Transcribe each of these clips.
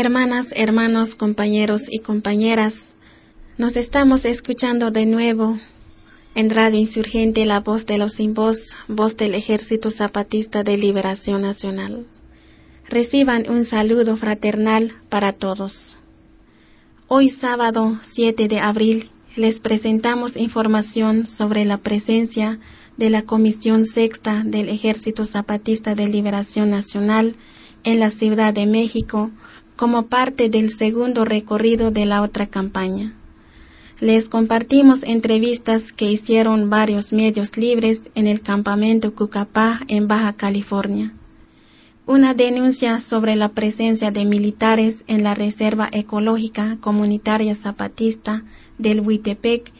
Hermanas, hermanos, compañeros y compañeras, nos estamos escuchando de nuevo en Radio Insurgente la voz de los sin voz, voz del Ejército Zapatista de Liberación Nacional. Reciban un saludo fraternal para todos. Hoy sábado 7 de abril les presentamos información sobre la presencia de la Comisión Sexta del Ejército Zapatista de Liberación Nacional en la Ciudad de México como parte del segundo recorrido de la otra campaña. Les compartimos entrevistas que hicieron varios medios libres en el campamento Cucapá en Baja California. Una denuncia sobre la presencia de militares en la Reserva Ecológica Comunitaria Zapatista del Huitepec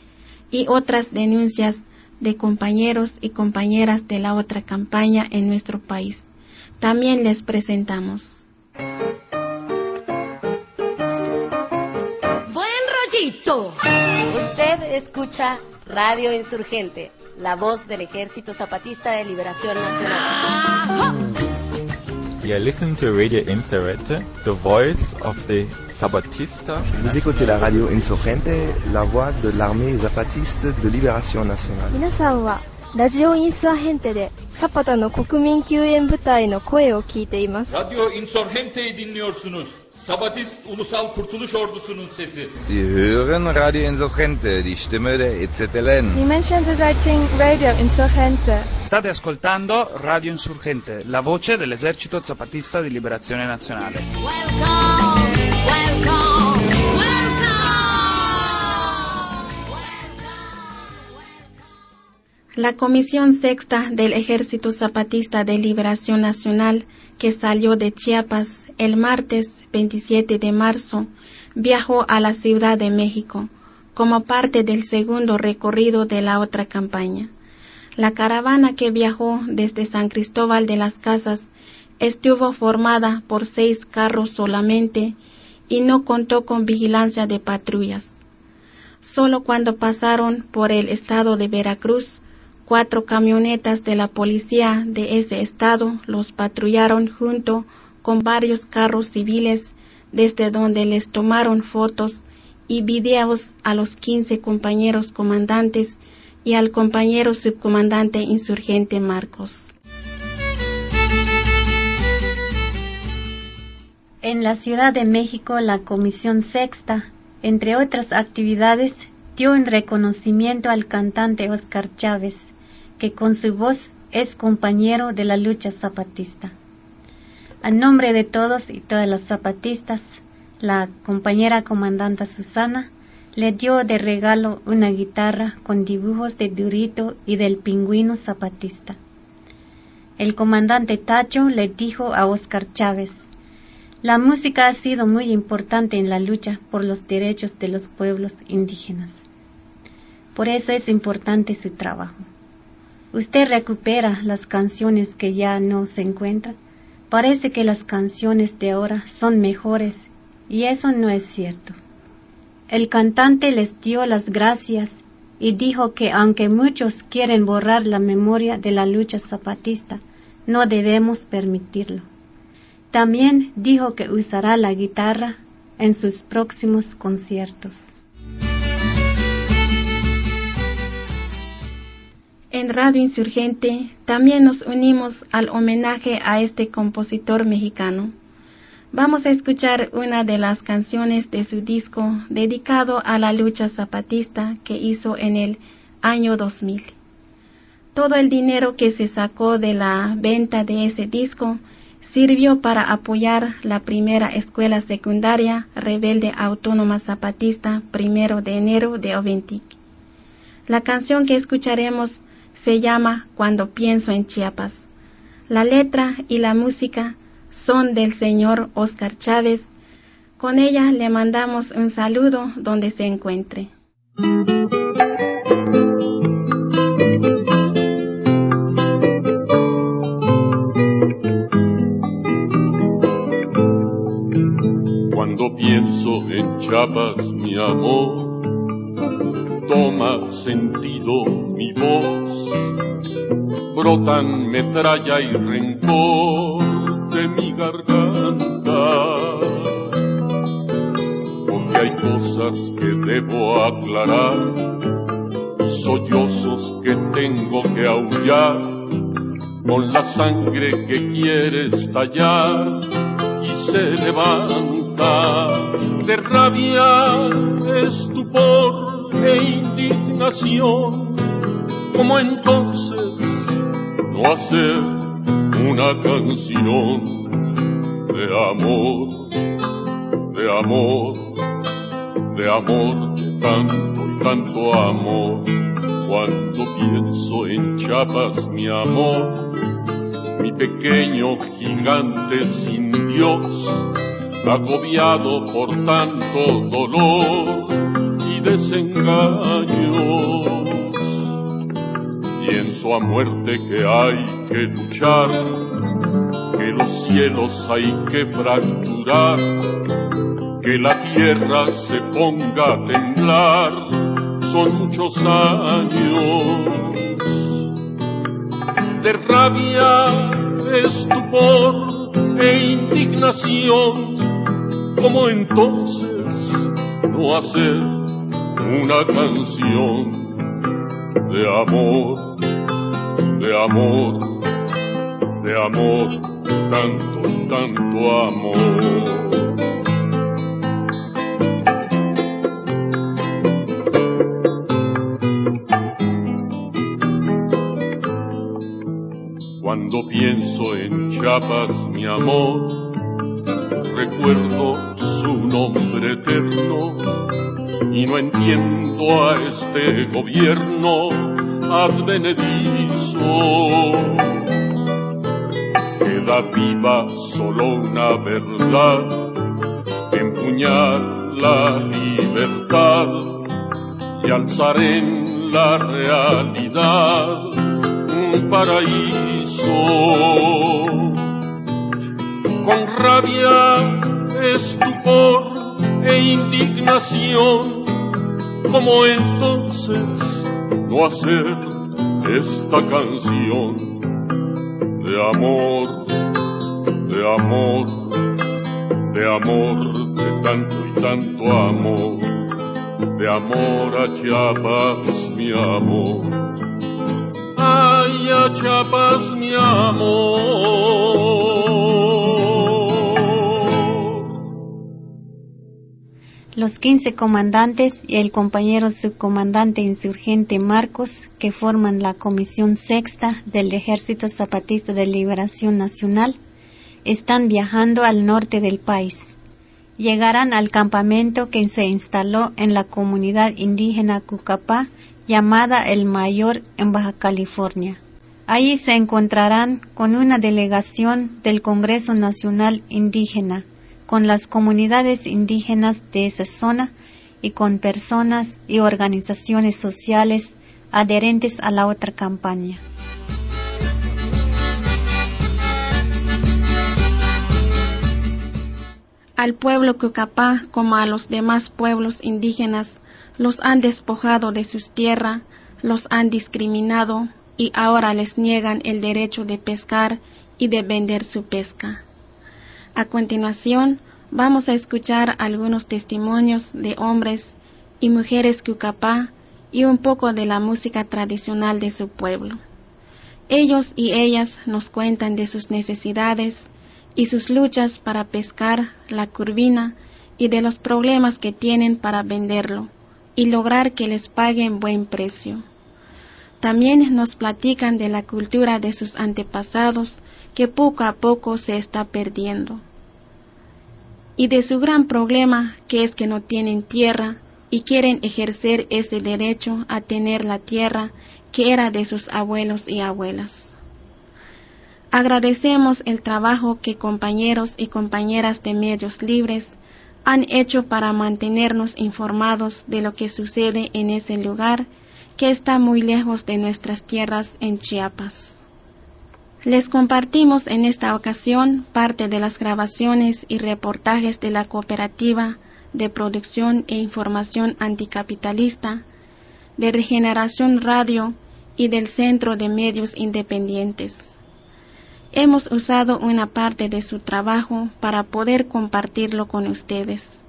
y otras denuncias de compañeros y compañeras de la otra campaña en nuestro país. También les presentamos. escucha Radio Insurgente, la voz del Ejército Zapatista de Liberación Nacional. You listen to Radio Insurgente, the voice of the Zapatista. Vous écoutez la radio Insurgente, la voix de l'armée zapatiste de libération nationale. 皆さんはラジオインサーヘンテでサパタの国民救援部隊の声を聞いています。 Radyo Insurgente'yi dinliyorsunuz. Sabatist Ulusal Kurtuluş Ordusu'nun sesi. Sie hören Radio Insurgente, die Stimme der EZLN. Dimension Writing Radio Insurgente. State ascoltando Radio Insurgente, la voce dell'esercito zapatista di liberazione nazionale. Welcome, welcome, La Comisión Sexta del Ejército Zapatista de Liberación Nacional, que salió de Chiapas el martes 27 de marzo, viajó a la Ciudad de México como parte del segundo recorrido de la otra campaña. La caravana que viajó desde San Cristóbal de las Casas estuvo formada por seis carros solamente y no contó con vigilancia de patrullas. Solo cuando pasaron por el estado de Veracruz, cuatro camionetas de la policía de ese estado los patrullaron junto con varios carros civiles desde donde les tomaron fotos y videos a los 15 compañeros comandantes y al compañero subcomandante insurgente Marcos. En la Ciudad de México, la Comisión Sexta, entre otras actividades, dio un reconocimiento al cantante Oscar Chávez, que con su voz es compañero de la lucha zapatista. A nombre de todos y todas las zapatistas, la compañera comandante Susana le dio de regalo una guitarra con dibujos de Durito y del pingüino zapatista. El comandante Tacho le dijo a Oscar Chávez, la música ha sido muy importante en la lucha por los derechos de los pueblos indígenas. Por eso es importante su trabajo. Usted recupera las canciones que ya no se encuentran. Parece que las canciones de ahora son mejores y eso no es cierto. El cantante les dio las gracias y dijo que aunque muchos quieren borrar la memoria de la lucha zapatista, no debemos permitirlo. También dijo que usará la guitarra en sus próximos conciertos. En Radio Insurgente también nos unimos al homenaje a este compositor mexicano. Vamos a escuchar una de las canciones de su disco dedicado a la lucha zapatista que hizo en el año 2000. Todo el dinero que se sacó de la venta de ese disco sirvió para apoyar la primera escuela secundaria rebelde autónoma zapatista primero de enero de Oventic. La canción que escucharemos se llama Cuando pienso en Chiapas. La letra y la música son del señor Oscar Chávez. Con ella le mandamos un saludo donde se encuentre. Cuando pienso en Chiapas, mi amor, toma sentido mi voz, brotan metralla y rencor de mi garganta. hay cosas que debo aclarar y sollozos que tengo que aullar con la sangre que quiere estallar y se levanta de rabia, estupor e indignación. como entonces no hacer una canción de amor, de amor, de amor, de tanto y tanto amor? Cuando pienso en Chiapas, mi amor, mi pequeño gigante sin Dios, agobiado por tanto dolor y desengaños. A muerte que hay que luchar, que los cielos hay que fracturar, que la tierra se ponga a temblar, son muchos años de rabia, estupor e indignación, como entonces no hacer una canción de amor, de amor, de amor, tanto, tanto amor. Cuando pienso en Chiapas, mi amor, recuerdo su nombre eterno y no entiendo a este gobierno advenedizo. Queda viva solo una verdad, empuñar la libertad y alzar en la realidad un paraíso con rabia, estupor e indignación, como entonces no hacer esta canción de amor, de amor, de amor, de tanto y tanto amor, de amor a Chiapas, mi amor Ay, Chiapas, mi amor. Los 15 comandantes y el compañero subcomandante insurgente Marcos, que forman la Comisión Sexta del Ejército Zapatista de Liberación Nacional, están viajando al norte del país. Llegarán al campamento que se instaló en la comunidad indígena Cucapá llamada El Mayor en Baja California. Allí se encontrarán con una delegación del Congreso Nacional Indígena, con las comunidades indígenas de esa zona y con personas y organizaciones sociales adherentes a la otra campaña. Al pueblo Cucapá, como a los demás pueblos indígenas, los han despojado de sus tierras, los han discriminado y ahora les niegan el derecho de pescar y de vender su pesca. A continuación, vamos a escuchar algunos testimonios de hombres y mujeres cucapá y un poco de la música tradicional de su pueblo. Ellos y ellas nos cuentan de sus necesidades y sus luchas para pescar la curvina y de los problemas que tienen para venderlo y lograr que les paguen buen precio. También nos platican de la cultura de sus antepasados que poco a poco se está perdiendo. Y de su gran problema que es que no tienen tierra y quieren ejercer ese derecho a tener la tierra que era de sus abuelos y abuelas. Agradecemos el trabajo que compañeros y compañeras de medios libres han hecho para mantenernos informados de lo que sucede en ese lugar que está muy lejos de nuestras tierras en Chiapas. Les compartimos en esta ocasión parte de las grabaciones y reportajes de la cooperativa de producción e información anticapitalista, de Regeneración Radio y del Centro de Medios Independientes. Hemos usado una parte de su trabajo para poder compartirlo con ustedes.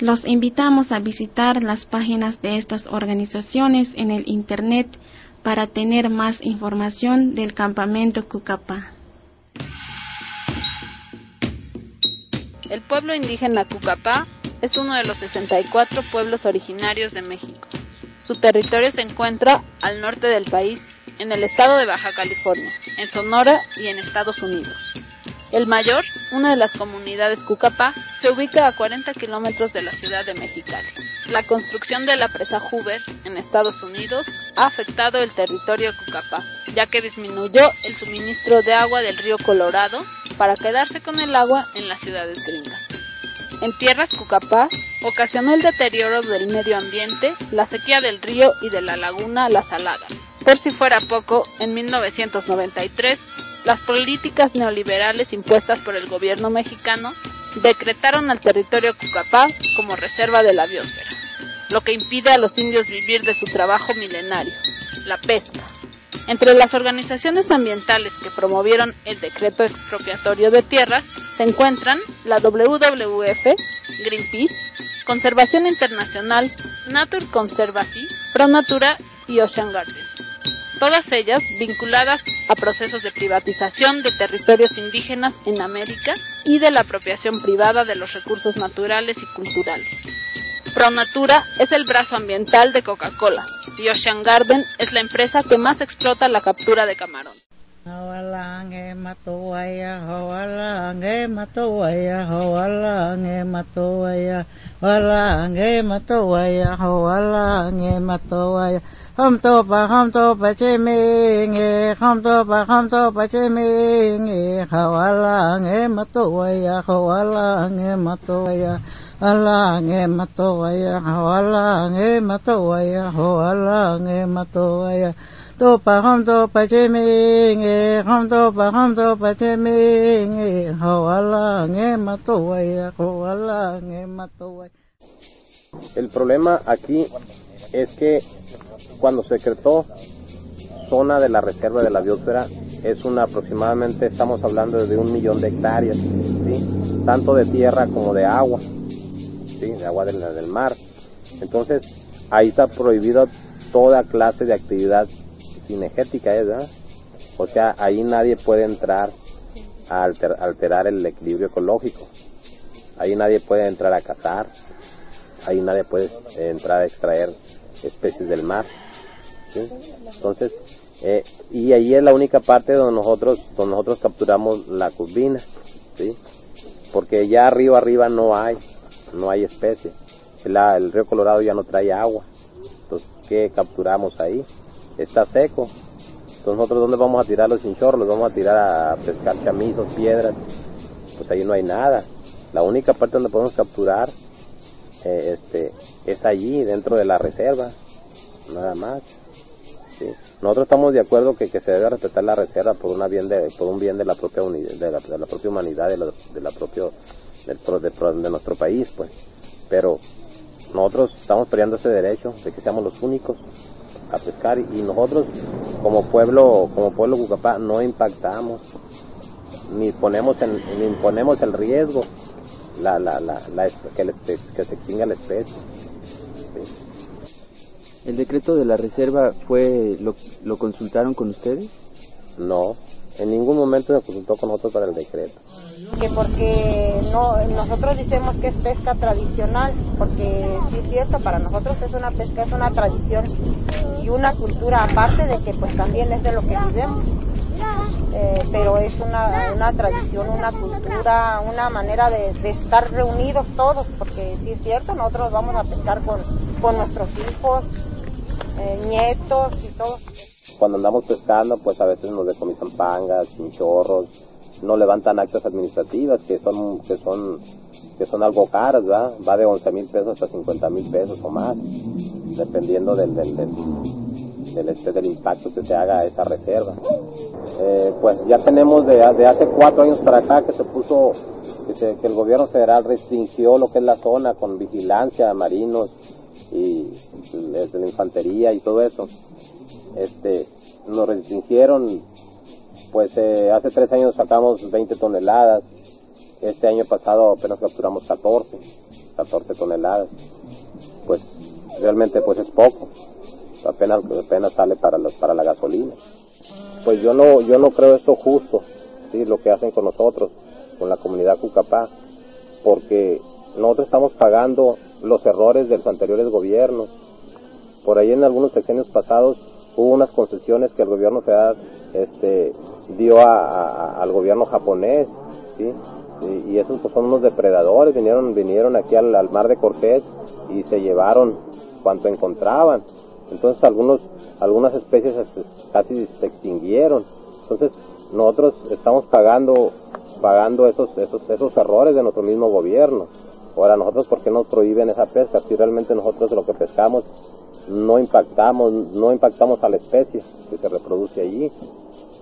Los invitamos a visitar las páginas de estas organizaciones en el Internet para tener más información del campamento Cucapá. El pueblo indígena Cucapá es uno de los 64 pueblos originarios de México. Su territorio se encuentra al norte del país, en el estado de Baja California, en Sonora y en Estados Unidos. El Mayor, una de las comunidades Cucapá, se ubica a 40 kilómetros de la ciudad de Mexicali. La construcción de la presa Hoover en Estados Unidos ha afectado el territorio Cucapá, ya que disminuyó el suministro de agua del río Colorado para quedarse con el agua en las ciudades gringas. En tierras Cucapá ocasionó el deterioro del medio ambiente, la sequía del río y de la laguna La Salada. Por si fuera poco, en 1993 las políticas neoliberales impuestas por el gobierno mexicano decretaron al territorio Cucapá como reserva de la biosfera, lo que impide a los indios vivir de su trabajo milenario, la pesca. Entre las organizaciones ambientales que promovieron el decreto expropiatorio de tierras se encuentran la WWF, Greenpeace, Conservación Internacional, Nature Conservancy, ProNatura y Ocean Garden todas ellas vinculadas a procesos de privatización de territorios indígenas en América y de la apropiación privada de los recursos naturales y culturales. ProNatura es el brazo ambiental de Coca-Cola y Ocean Garden es la empresa que más explota la captura de camarón. Hom to pa hom to pa che me nge. Hom to pa hom to pa che me nge. Hawala nge ma to ya. Hawala nge ma to ya. Ala nge ma to ya. Hawala nge ma to ya. Hawala nge ma to pa hom to pa che me nge. Hom to pa hom to pa che me nge. Hawala nge ma to ya. Hawala nge ma to El problema aquí es que cuando se decretó zona de la reserva de la biosfera, es una aproximadamente, estamos hablando de un millón de hectáreas, tanto de tierra como de agua, de agua del, mar. Entonces, ahí está prohibido toda clase de actividad cinegética, ¿eh? ¿verdad? O sea, ahí nadie puede entrar a alterar el equilibrio ecológico. Ahí nadie puede entrar a cazar. Ahí nadie puede entrar a extraer especies del mar. Entonces, eh, y ahí es la única parte donde nosotros, donde nosotros capturamos la curvina, ¿sí? Porque ya arriba, arriba no hay, no hay especie. el río Colorado ya no trae agua. Entonces, ¿qué capturamos ahí? Está seco. Entonces, nosotros, ¿dónde vamos a tirar los chinchorros? Los vamos a tirar a pescar chamizos, piedras. Pues ahí no hay nada. La única parte donde podemos capturar eh, este, es allí, dentro de la reserva. Nada más. Nosotros estamos de acuerdo que, que, se debe respetar la reserva por una bien de, por un bien de la propia unidad, de, la, propia humanidad, de la, la propio, del, de, nuestro país, pues. Pero nosotros estamos peleando ese derecho de que seamos los únicos a pescar y, nosotros como pueblo, como pueblo Cucapá no impactamos ni ponemos en, ni imponemos el riesgo la, la, la, que, que se extinga la especie. ¿El decreto de la reserva fue lo, lo consultaron con ustedes? No, en ningún momento se consultó con nosotros para el decreto. Que porque no, nosotros decimos que es pesca tradicional, porque sí es cierto, para nosotros es una pesca, es una tradición y una cultura aparte de que pues también es de lo que vivimos. Eh, pero es una, una, tradición, una cultura, una manera de, de, estar reunidos todos, porque sí es cierto, nosotros vamos a pescar con, con nuestros hijos, eh, nietos y todo. Cuando andamos pescando, pues a veces nos decomisan pangas, chinchorros, no levantan actas administrativas que son, que son, que son algo caras, ¿verdad? Va de 11 mil pesos hasta 50 mil pesos o más, dependiendo del, del, del, este, impacto que se haga a esa reserva. Eh, pues ya tenemos de, de, hace cuatro años para acá que se puso, que, que el gobierno federal restringió lo que es la zona con vigilancia, marinos, y de la infantería y todo eso, este, nos restringieron, pues eh, hace tres años sacamos 20 toneladas, este año pasado apenas capturamos 14, 14 toneladas. Pues realmente pues es poco, apenas, apenas sale para, los, para la gasolina. Pues yo no, yo no creo esto justo, ¿sí? lo que hacen con nosotros, con la comunidad Cucapá, porque nosotros estamos pagando los errores de los anteriores gobiernos. Por ahí en algunos sexenios pasados hubo unas concesiones que el gobierno federal este, dio a, al gobierno japonés, ¿sí? Y, y, esos pues, son unos depredadores, vinieron, vinieron aquí al, al mar de Cortés y se llevaron cuanto encontraban. Entonces algunos, algunas especies este, casi se extinguieron. Entonces nosotros estamos pagando, pagando esos, esos, esos errores de nuestro mismo gobierno. Ahora nosotros, ¿por qué nos prohíben esa pesca? Si realmente nosotros lo que pescamos no impactamos, no impactamos a la especie que se reproduce allí.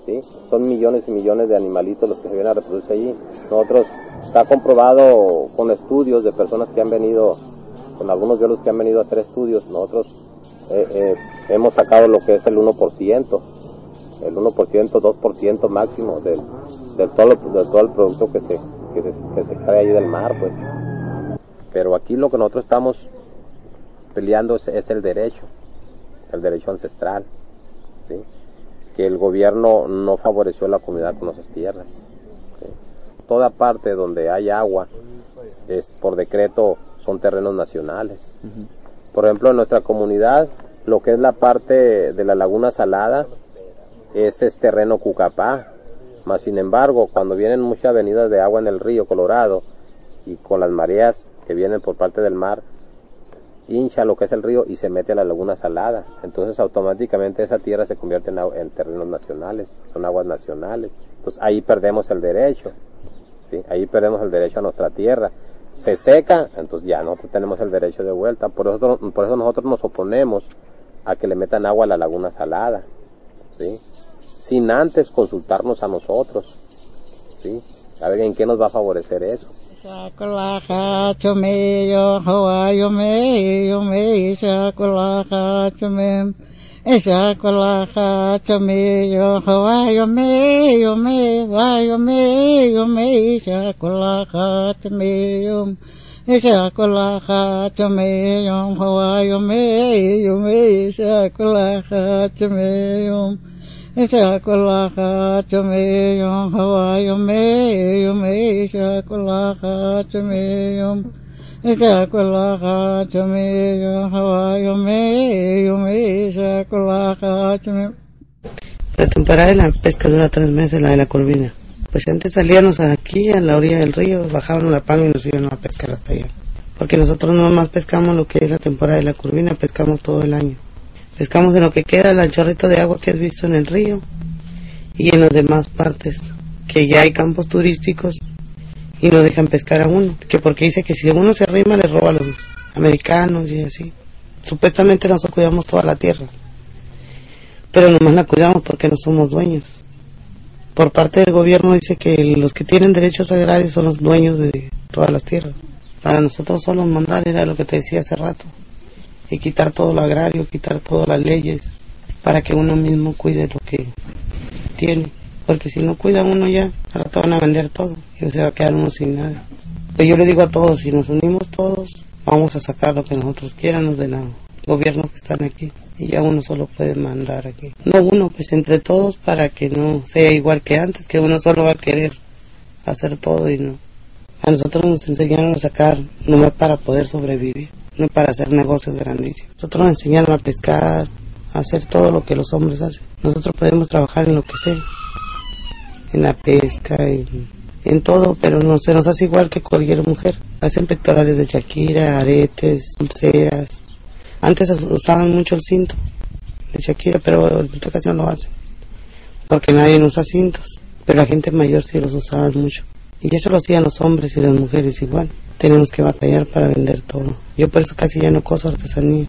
¿sí? Son millones y millones de animalitos los que se vienen a reproducir allí. Nosotros, está comprobado con estudios de personas que han venido, con algunos biólogos que han venido a hacer estudios, nosotros eh, eh, hemos sacado lo que es el 1%, el 1%, 2% máximo del, del, todo, del todo el producto que se, que se, que se ahí del mar, pues. Pero aquí lo que nosotros estamos peleando es, es el derecho, el derecho ancestral, ¿sí? que el gobierno no favoreció a la comunidad con esas tierras. ¿sí? Toda parte donde hay agua, es por decreto, son terrenos nacionales. Uh -huh. Por ejemplo, en nuestra comunidad, lo que es la parte de la laguna salada, ese es terreno Cucapá. Más sin embargo, cuando vienen muchas venidas de agua en el río Colorado y con las mareas que vienen por parte del mar, hincha lo que es el río y se mete a la laguna salada. Entonces automáticamente esa tierra se convierte en, en terrenos nacionales, son aguas nacionales. Entonces ahí perdemos el derecho, ¿sí? ahí perdemos el derecho a nuestra tierra. Se seca, entonces ya nosotros tenemos el derecho de vuelta. Por eso, por eso nosotros nos oponemos a que le metan agua a la laguna salada, ¿sí? sin antes consultarnos a nosotros. ¿sí? A ver en qué nos va a favorecer eso. sakulaqatumeyo hawayumeyoyume sakulaqatumem sakulaqatumeyo hawayumeyume wayumeyume sakulaqatumeyum sakulaqatumeyum hawayumeyume sakulaqatumeyum La temporada de la pesca dura tres meses, la de la corvina. Pues antes salíamos aquí a la orilla del río, bajábamos la panga y nos iban a pescar hasta allá. Porque nosotros no más pescamos lo que es la temporada de la curvina, pescamos todo el año. Pescamos en lo que queda, el chorrito de agua que has visto en el río y en las demás partes, que ya hay campos turísticos y no dejan pescar a uno, que porque dice que si uno se arrima le roba a los americanos y así. Supuestamente nosotros cuidamos toda la tierra, pero nomás la cuidamos porque no somos dueños. Por parte del gobierno dice que los que tienen derechos agrarios son los dueños de todas las tierras. Para nosotros solo mandar era lo que te decía hace rato y quitar todo lo agrario, quitar todas las leyes para que uno mismo cuide lo que tiene. Porque si no cuida uno ya, al rato van a vender todo y se va a quedar uno sin nada. Pero yo le digo a todos, si nos unimos todos, vamos a sacar lo que nosotros quieramos de los gobiernos que están aquí. Y ya uno solo puede mandar aquí. No uno, pues entre todos para que no sea igual que antes, que uno solo va a querer hacer todo y no. A nosotros nos enseñaron a sacar nomás para poder sobrevivir para hacer negocios grandísimos. Nosotros nos enseñaron a pescar, a hacer todo lo que los hombres hacen. Nosotros podemos trabajar en lo que sea, en la pesca, en, en todo, pero no se nos hace igual que cualquier mujer. Hacen pectorales de Shakira, aretes, pulseras. Antes usaban mucho el cinto de Shakira, pero ahorita casi no lo hacen, porque nadie usa cintos. Pero la gente mayor sí los usaban mucho. Y eso lo hacían los hombres y las mujeres igual. Tenemos que batallar para vender todo. Yo por eso casi ya no coso artesanía.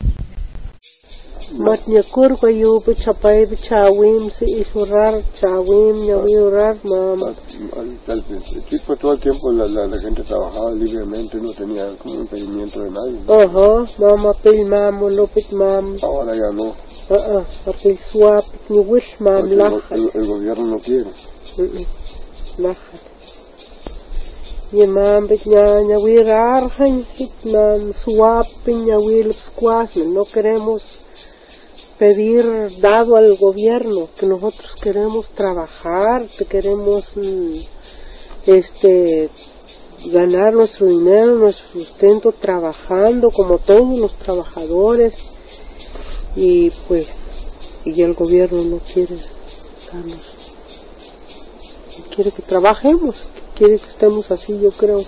Matnya kurwa yo chapay chawim si isurar chawim yawiurar mam. Al principio todo el tiempo la, la, la, gente trabajaba libremente, no tenía como impedimento de nadie. Ajá, mama pil mam, lopit mam. Ahora ya no. Ah, ah, apil swap ni wish mam. El, el, gobierno no quiere. Lajat. Yemambit ña ñawirarjan hitnan suapin ñawil squasmen. No queremos pedir dado al gobierno, que nosotros queremos trabajar, que queremos mm, este ganar nuestro dinero, nuestro sustento trabajando como todos los trabajadores y pues y el gobierno no quiere darnos no quiere que trabajemos quiere que estemos así yo creo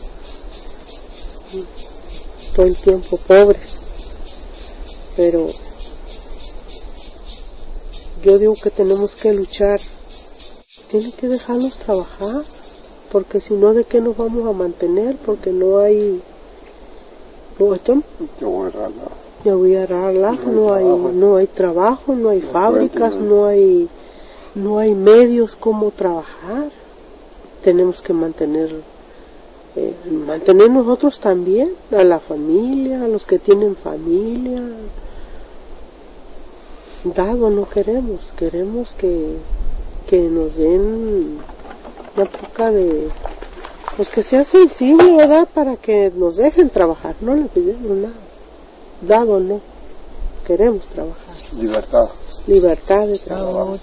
todo el tiempo pobres. Pero yo digo que tenemos que luchar. Tiene que dejarnos trabajar porque si no de qué nos vamos a mantener porque no hay no ya voy a arreglar, no hay no hay trabajo. no hay fábricas no hay no hay medios como trabajar tenemos que mantener eh, mantener nosotros también a la familia a los que tienen familia. Dado no queremos queremos que que nos den una poca de pues que sea sensible verdad para que nos dejen trabajar no le pedimos nada. Dado no queremos trabajar. Libertad. libertad de trabajo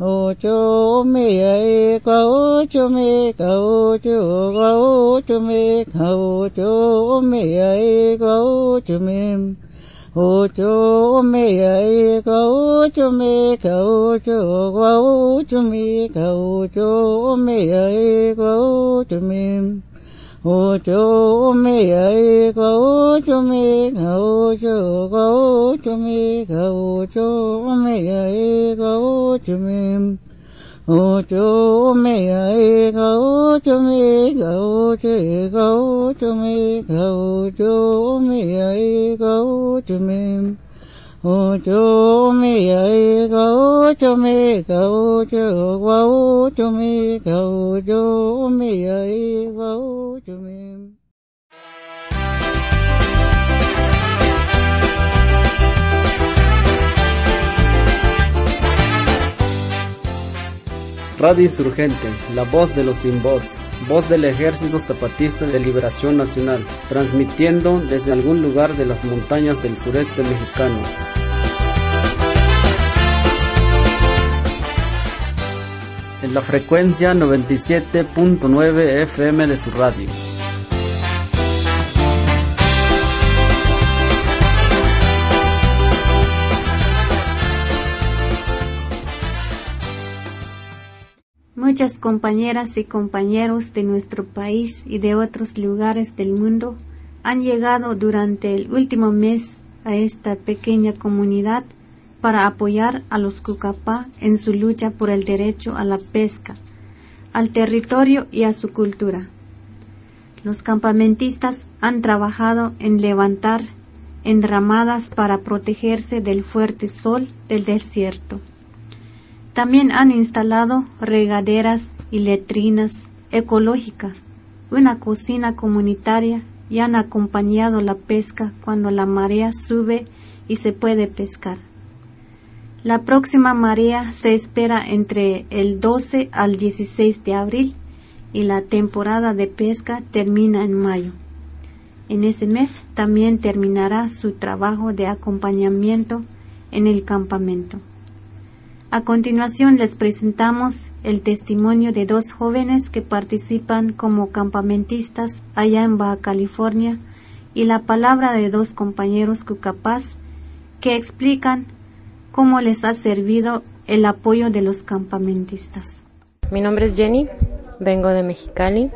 ô chú mi ấy câu chú mi câu chú câu chú mi câu chú mi ấy câu chú mi ô chú mi ấy câu chú mi câu chú câu chú mi câu chú mi ấy câu chú mi ô chú mi ấy ô chú mi ô chú ô chú mi ô chú mi ấy ô chú mi. Ô chú mi ấy ô chú mi ô chú ô chú mi ô chú mi ấy ô chú mi ô chú mi ơi gấu chú mi gấu chú gấu chú mi gấu chú mi ơi gấu chú mi Radio Insurgente, la voz de los sin voz, voz del Ejército Zapatista de Liberación Nacional, transmitiendo desde algún lugar de las montañas del sureste mexicano. En la frecuencia 97.9 FM de su radio. Muchas compañeras y compañeros de nuestro país y de otros lugares del mundo han llegado durante el último mes a esta pequeña comunidad para apoyar a los Cucapá en su lucha por el derecho a la pesca, al territorio y a su cultura. Los campamentistas han trabajado en levantar enramadas para protegerse del fuerte sol del desierto. También han instalado regaderas y letrinas ecológicas, una cocina comunitaria y han acompañado la pesca cuando la marea sube y se puede pescar. La próxima marea se espera entre el 12 al 16 de abril y la temporada de pesca termina en mayo. En ese mes también terminará su trabajo de acompañamiento en el campamento. A continuación les presentamos el testimonio de dos jóvenes que participan como campamentistas allá en Baja California y la palabra de dos compañeros cucapás que explican cómo les ha servido el apoyo de los campamentistas. Mi nombre es Jenny, vengo de Mexicali.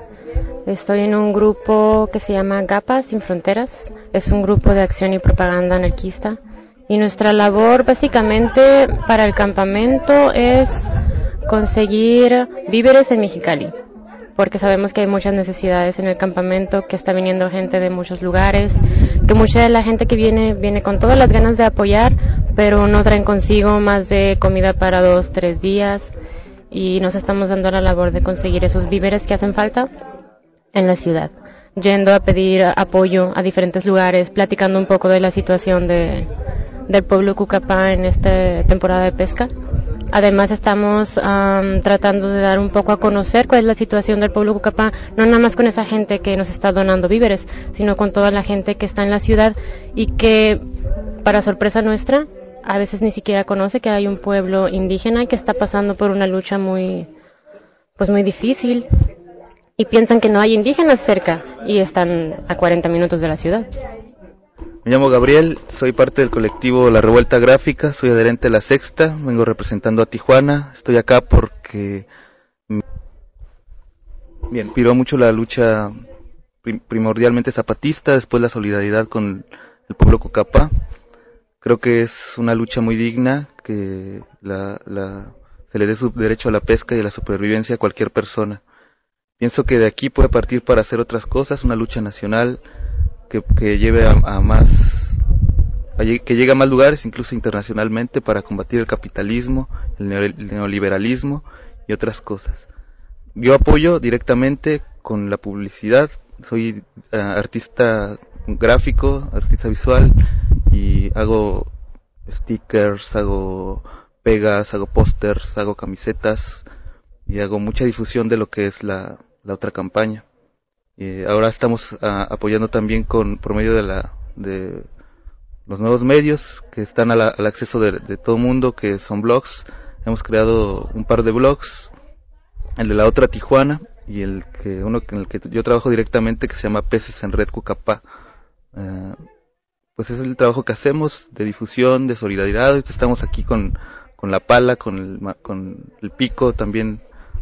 Estoy en un grupo que se llama GAPA Sin Fronteras. Es un grupo de acción y propaganda anarquista. Y nuestra labor básicamente para el campamento es conseguir víveres en Mexicali, porque sabemos que hay muchas necesidades en el campamento, que está viniendo gente de muchos lugares, que mucha de la gente que viene viene con todas las ganas de apoyar, pero no traen consigo más de comida para dos, tres días. Y nos estamos dando la labor de conseguir esos víveres que hacen falta en la ciudad, yendo a pedir apoyo a diferentes lugares, platicando un poco de la situación de, del pueblo Cucapá en esta temporada de pesca. Además estamos tratando de dar un poco a conocer cuál es la situación del pueblo Cucapá, no nada más con esa gente que nos está donando víveres, sino con toda la gente que está en la ciudad y que, para sorpresa nuestra, a veces ni siquiera conoce que hay un pueblo indígena que está pasando por una lucha muy, pues muy difícil y piensan que no hay indígenas cerca y están a 40 minutos de la ciudad. Me llamo Gabriel, soy parte del colectivo La Revuelta Gráfica, soy adherente a la Sexta, vengo representando a Tijuana, estoy acá porque me inspiró mucho la lucha primordialmente zapatista, después la solidaridad con el pueblo Cocapá. Creo que es una lucha muy digna, que se le dé su derecho a la pesca y a la supervivencia a cualquier persona. Pienso que de aquí puede partir para hacer otras cosas, una lucha nacional que, lleve a, más, que llegue a más lugares, incluso internacionalmente, para combatir el capitalismo, el, neoliberalismo y otras cosas. Yo apoyo directamente con la publicidad, soy eh, artista gráfico, artista visual y hago stickers, hago pegas, hago pósters, hago camisetas y hago mucha difusión de lo que es la otra campaña. Eh, ahora estamos ah, apoyando también con por medio de la de los nuevos medios que están al, acceso de, todo el mundo, que son blogs. Hemos creado un par de blogs, el de la otra Tijuana y el que uno en el que yo trabajo directamente que se llama Peces en Red Cucapá. Eh, pues es el trabajo que hacemos de difusión, de solidaridad. Estamos aquí con, con la pala, con el, con el pico también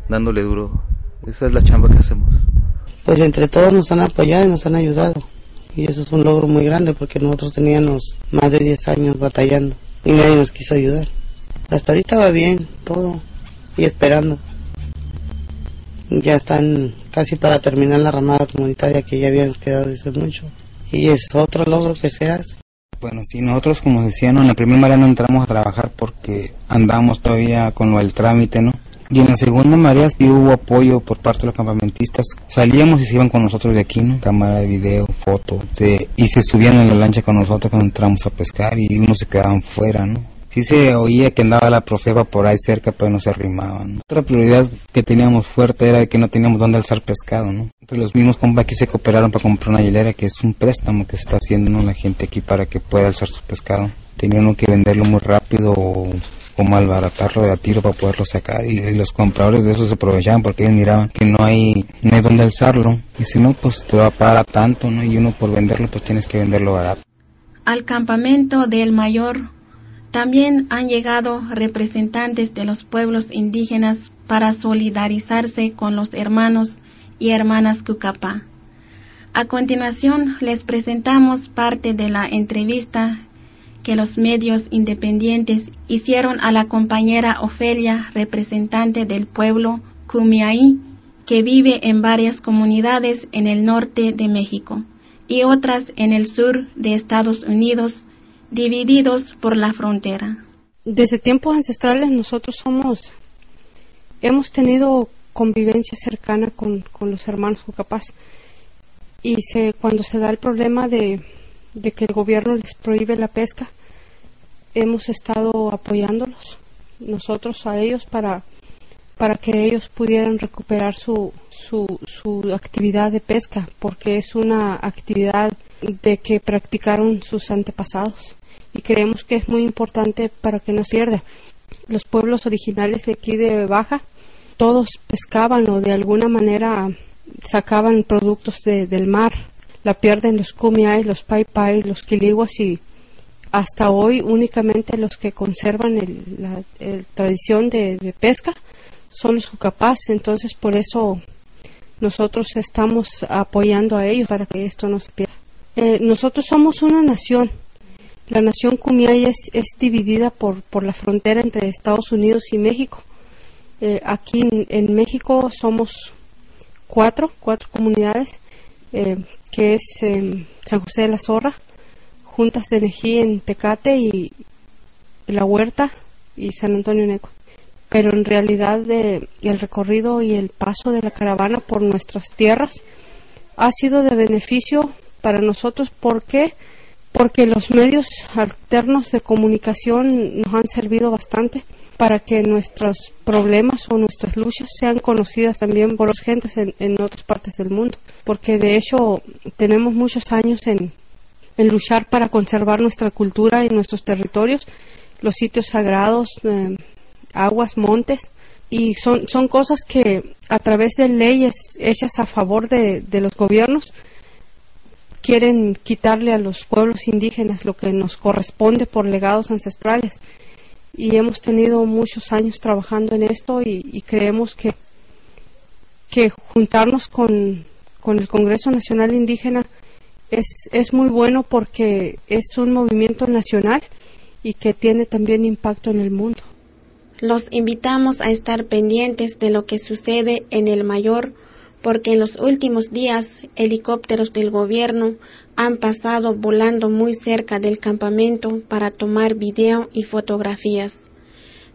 dándole duro. Esa es la chamba que hacemos pues entre todos nos han apoyado y nos han ayudado. Y eso es un logro muy grande porque nosotros teníamos más de 10 años batallando y nadie nos quiso ayudar. Hasta ahorita va bien todo y esperando. Ya están casi para terminar la ramada comunitaria que ya habíamos quedado desde mucho. Y es otro logro que se hace. Bueno, sí, nosotros como decían, en la primera no entramos a trabajar porque andamos todavía con lo del trámite, ¿no? Y en la segunda marea sí hubo apoyo por parte de los campamentistas. Salíamos y se iban con nosotros de aquí, ¿no? Cámara de video, foto. y se subían en la lancha con nosotros cuando entramos a pescar y unos se quedaban fuera, ¿no? Sí se oía que andaba la profeba por ahí cerca, pero no se arrimaban. Otra prioridad que teníamos fuerte era que no teníamos dónde alzar pescado, ¿no? Los mismos compas aquí se cooperaron para comprar una hilera que es un préstamo que se está haciendo la gente aquí para que pueda alzar su pescado. Tenían que venderlo muy rápido o o malbaratarlo de a tiro para poderlo sacar y, los compradores de eso se aprovechaban porque ellos miraban que no hay no hay dónde alzarlo. Y si no pues te va a pagar tanto no y uno por venderlo pues tienes que venderlo barato. Al campamento del mayor también han llegado representantes de los pueblos indígenas para solidarizarse con los hermanos y hermanas Cucapá. A continuación les presentamos parte de la entrevista que los medios independientes hicieron a la compañera Ofelia, representante del pueblo Cumiaí, que vive en varias comunidades en el norte de México y otras en el sur de Estados Unidos, divididos por la frontera. Desde tiempos ancestrales nosotros somos, hemos tenido convivencia cercana con, los hermanos Jucapás y se, cuando se da el problema de, de que el gobierno les prohíbe la pesca, hemos estado apoyándolos nosotros a ellos para, para que ellos pudieran recuperar su, su, su actividad de pesca, porque es una actividad de que practicaron sus antepasados y creemos que es muy importante para que no pierda. Los pueblos originales de aquí de Baja, todos pescaban o de alguna manera sacaban productos del mar la pierden los kumiai, los pai pai, los quiliguas y hasta hoy únicamente los que conservan la tradición de, pesca son los jucapás, entonces por eso nosotros estamos apoyando a ellos para que esto no se pierda. Eh, nosotros somos una nación. La nación Kumiai es, dividida por, por, la frontera entre Estados Unidos y México. Eh, aquí en, México somos cuatro, cuatro comunidades eh, que es em, San José de la Zorra, Juntas de Elegí en Tecate y La Huerta y San Antonio Neco. Pero en realidad el recorrido y el paso de la caravana por nuestras tierras ha sido de beneficio para nosotros. ¿Por qué? Porque los medios alternos de comunicación nos han servido bastante para que nuestros problemas o nuestras luchas sean conocidas también por las gentes en, otras partes del mundo, porque de hecho tenemos muchos años en, luchar para conservar nuestra cultura y nuestros territorios, los sitios sagrados, eh, aguas, montes, y son, son cosas que a través de leyes hechas a favor de los gobiernos quieren quitarle a los pueblos indígenas lo que nos corresponde por legados ancestrales y hemos tenido muchos años trabajando en esto y, creemos que, que juntarnos con, con, el Congreso Nacional Indígena es, es muy bueno porque es un movimiento nacional y que tiene también impacto en el mundo. Los invitamos a estar pendientes de lo que sucede en el mayor porque en los últimos días helicópteros del gobierno han pasado volando muy cerca del campamento para tomar video y fotografías.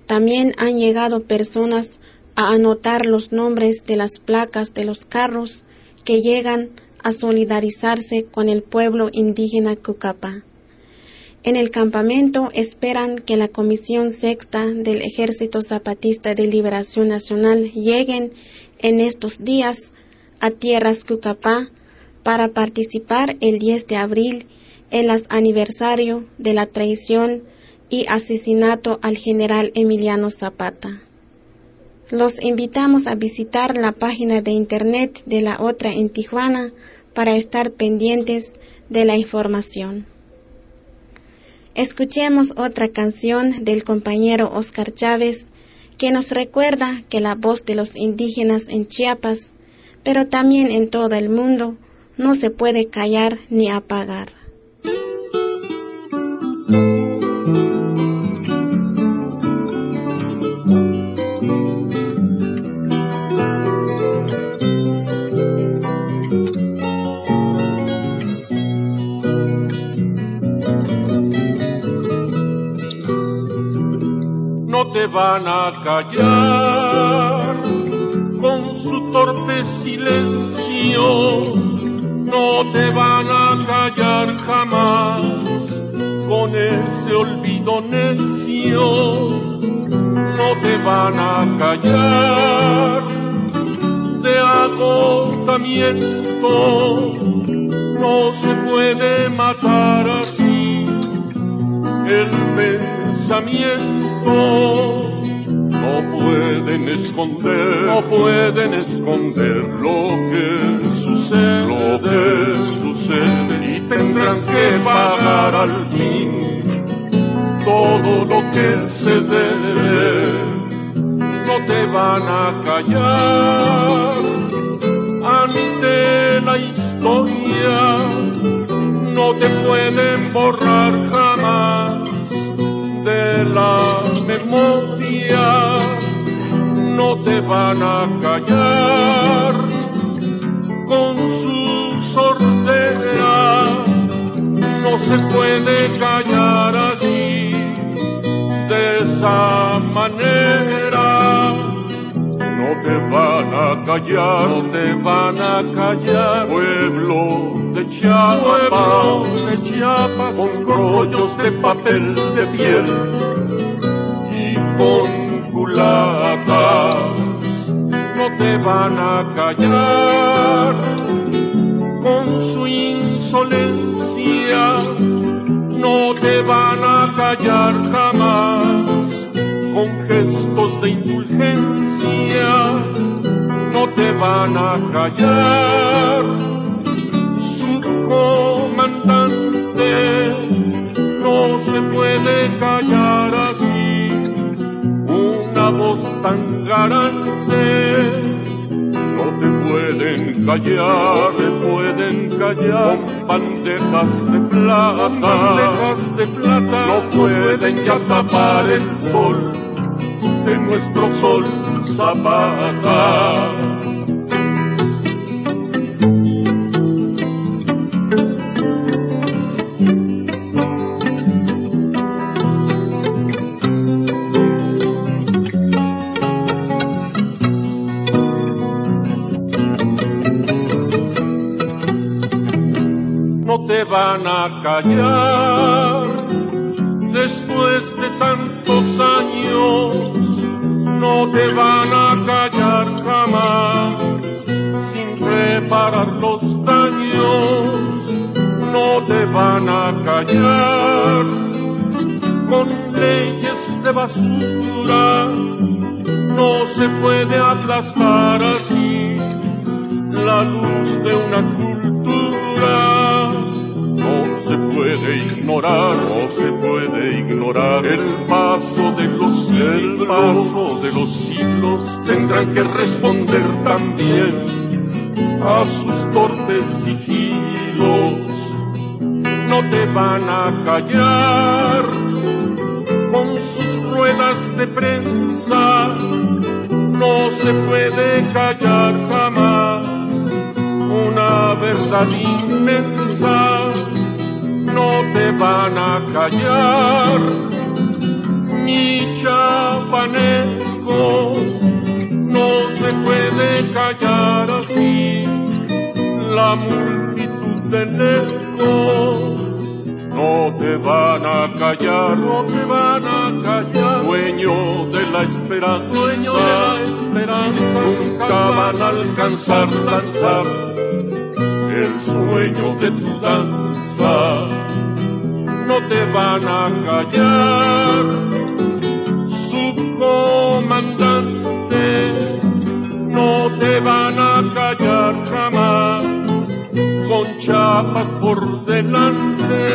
También han llegado personas a anotar los nombres de las placas de los carros que llegan a solidarizarse con el pueblo indígena Cucapa. En el campamento esperan que la Comisión Sexta del Ejército Zapatista de Liberación Nacional lleguen en estos días a tierras Cucapá para participar el 10 de abril en el aniversario de la traición y asesinato al general Emiliano Zapata. Los invitamos a visitar la página de internet de la otra en Tijuana para estar pendientes de la información. Escuchemos otra canción del compañero Oscar Chávez que nos recuerda que la voz de los indígenas en Chiapas, pero también en todo el mundo, no se puede callar ni apagar. No te van a callar. Con su torpe silencio no te van a callar jamás. Con ese olvido necio, no te van a callar. De agotamiento, no se puede matar así el pensamiento. No pueden esconder, no pueden esconder lo que sucede, lo que sucede y tendrán que pagar al fin todo lo que se debe. No te van a callar ante la historia, no te pueden borrar jamás de la memoria no te van a callar. Con su sordera no se puede callar así de esa manera no te van a callar, no te van a callar, pueblo de Chiapas, pueblo de Chiapas, con rollos de papel de piel y con culatas, no te van a callar. Con su insolencia, no te van a callar jamás con gestos de indulgencia no te van a callar. Su comandante no se puede callar así, una voz tan garante. No te pueden callar, te pueden callar con bandejas de plata, bandejas de plata, no pueden ya tapar el sol de nuestro sol Zapata. No te van a callar después de tantos años, sin reparar los daños, no te van a callar. Con leyes de basura, no se puede aplastar así la luz de una cultura. No se puede ignorar, no se puede ignorar el paso de los siglos, el paso de los siglos. Tendrán que responder también a sus torpes sigilos. No te van a callar con sus ruedas de prensa, no se puede callar jamás una verdad inmensa no te van a callar, ni chapaneco, no se puede callar así la multitud de neco. No te van a callar, no te van a callar, dueño de la esperanza, dueño de la esperanza, nunca van a alcanzar, lanzar el sueño de tu danza. No te van a callar, subcomandante, no te van a callar jamás, con chapas por delante,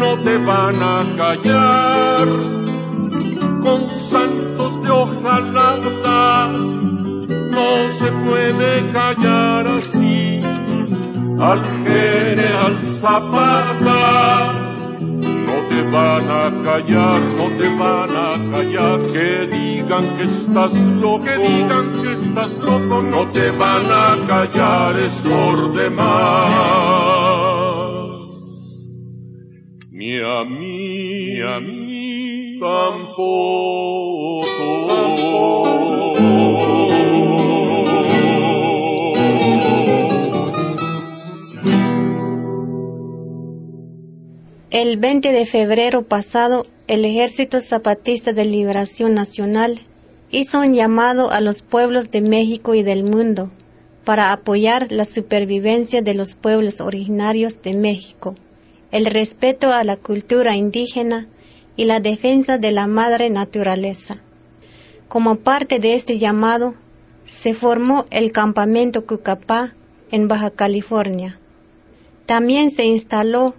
no te van a callar, con santos de hojalata, no se puede callar así al general Zapata. Van a callar, no te van a callar, que digan que estás loco, que digan que estás loco, no te van a callar, es por demás. Ni a mí, ni a mí tampoco. El 20 de febrero pasado, el Ejército Zapatista de Liberación Nacional hizo un llamado a los pueblos de México y del mundo para apoyar la supervivencia de los pueblos originarios de México, el respeto a la cultura indígena y la defensa de la madre naturaleza. Como parte de este llamado, se formó el campamento Cucapá en Baja California. También se instaló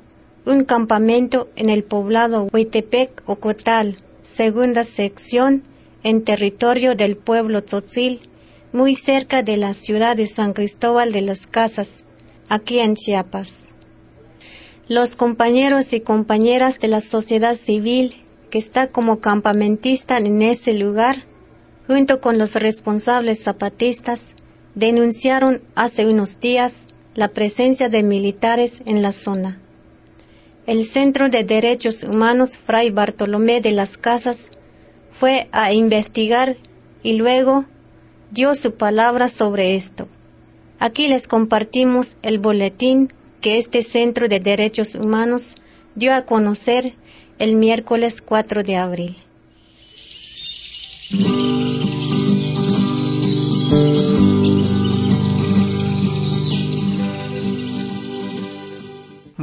un campamento en el poblado Huitepec Ocotal, segunda sección, en territorio del pueblo Tzotzil, muy cerca de la ciudad de San Cristóbal de las Casas, aquí en Chiapas. Los compañeros y compañeras de la sociedad civil que está como campamentista en ese lugar, junto con los responsables zapatistas, denunciaron hace unos días la presencia de militares en la zona el Centro de Derechos Humanos Fray Bartolomé de las Casas fue a investigar y luego dio su palabra sobre esto. Aquí les compartimos el boletín que este Centro de Derechos Humanos dio a conocer el miércoles 4 de abril.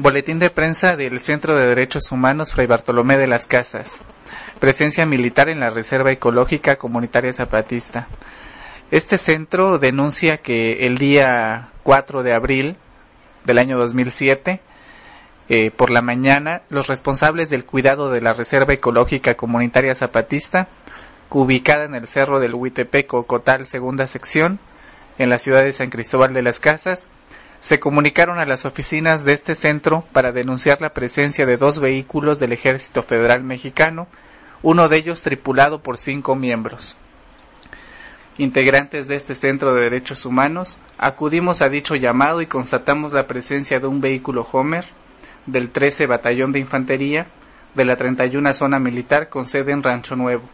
Boletín de prensa del Centro de Derechos Humanos Fray Bartolomé de las Casas. Presencia militar en la Reserva Ecológica Comunitaria Zapatista. Este centro denuncia que el día 4 de abril del año 2007, eh, por la mañana, los responsables del cuidado de la Reserva Ecológica Comunitaria Zapatista, ubicada en el Cerro del Huitepeco, Cotal, segunda sección, en la ciudad de San Cristóbal de las Casas, se comunicaron a las oficinas de este centro para denunciar la presencia de dos vehículos del Ejército Federal Mexicano, uno de ellos tripulado por cinco miembros. Integrantes de este Centro de Derechos Humanos, acudimos a dicho llamado y constatamos la presencia de un vehículo Homer del 13 Batallón de Infantería de la 31 Zona Militar con sede en Rancho Nuevo,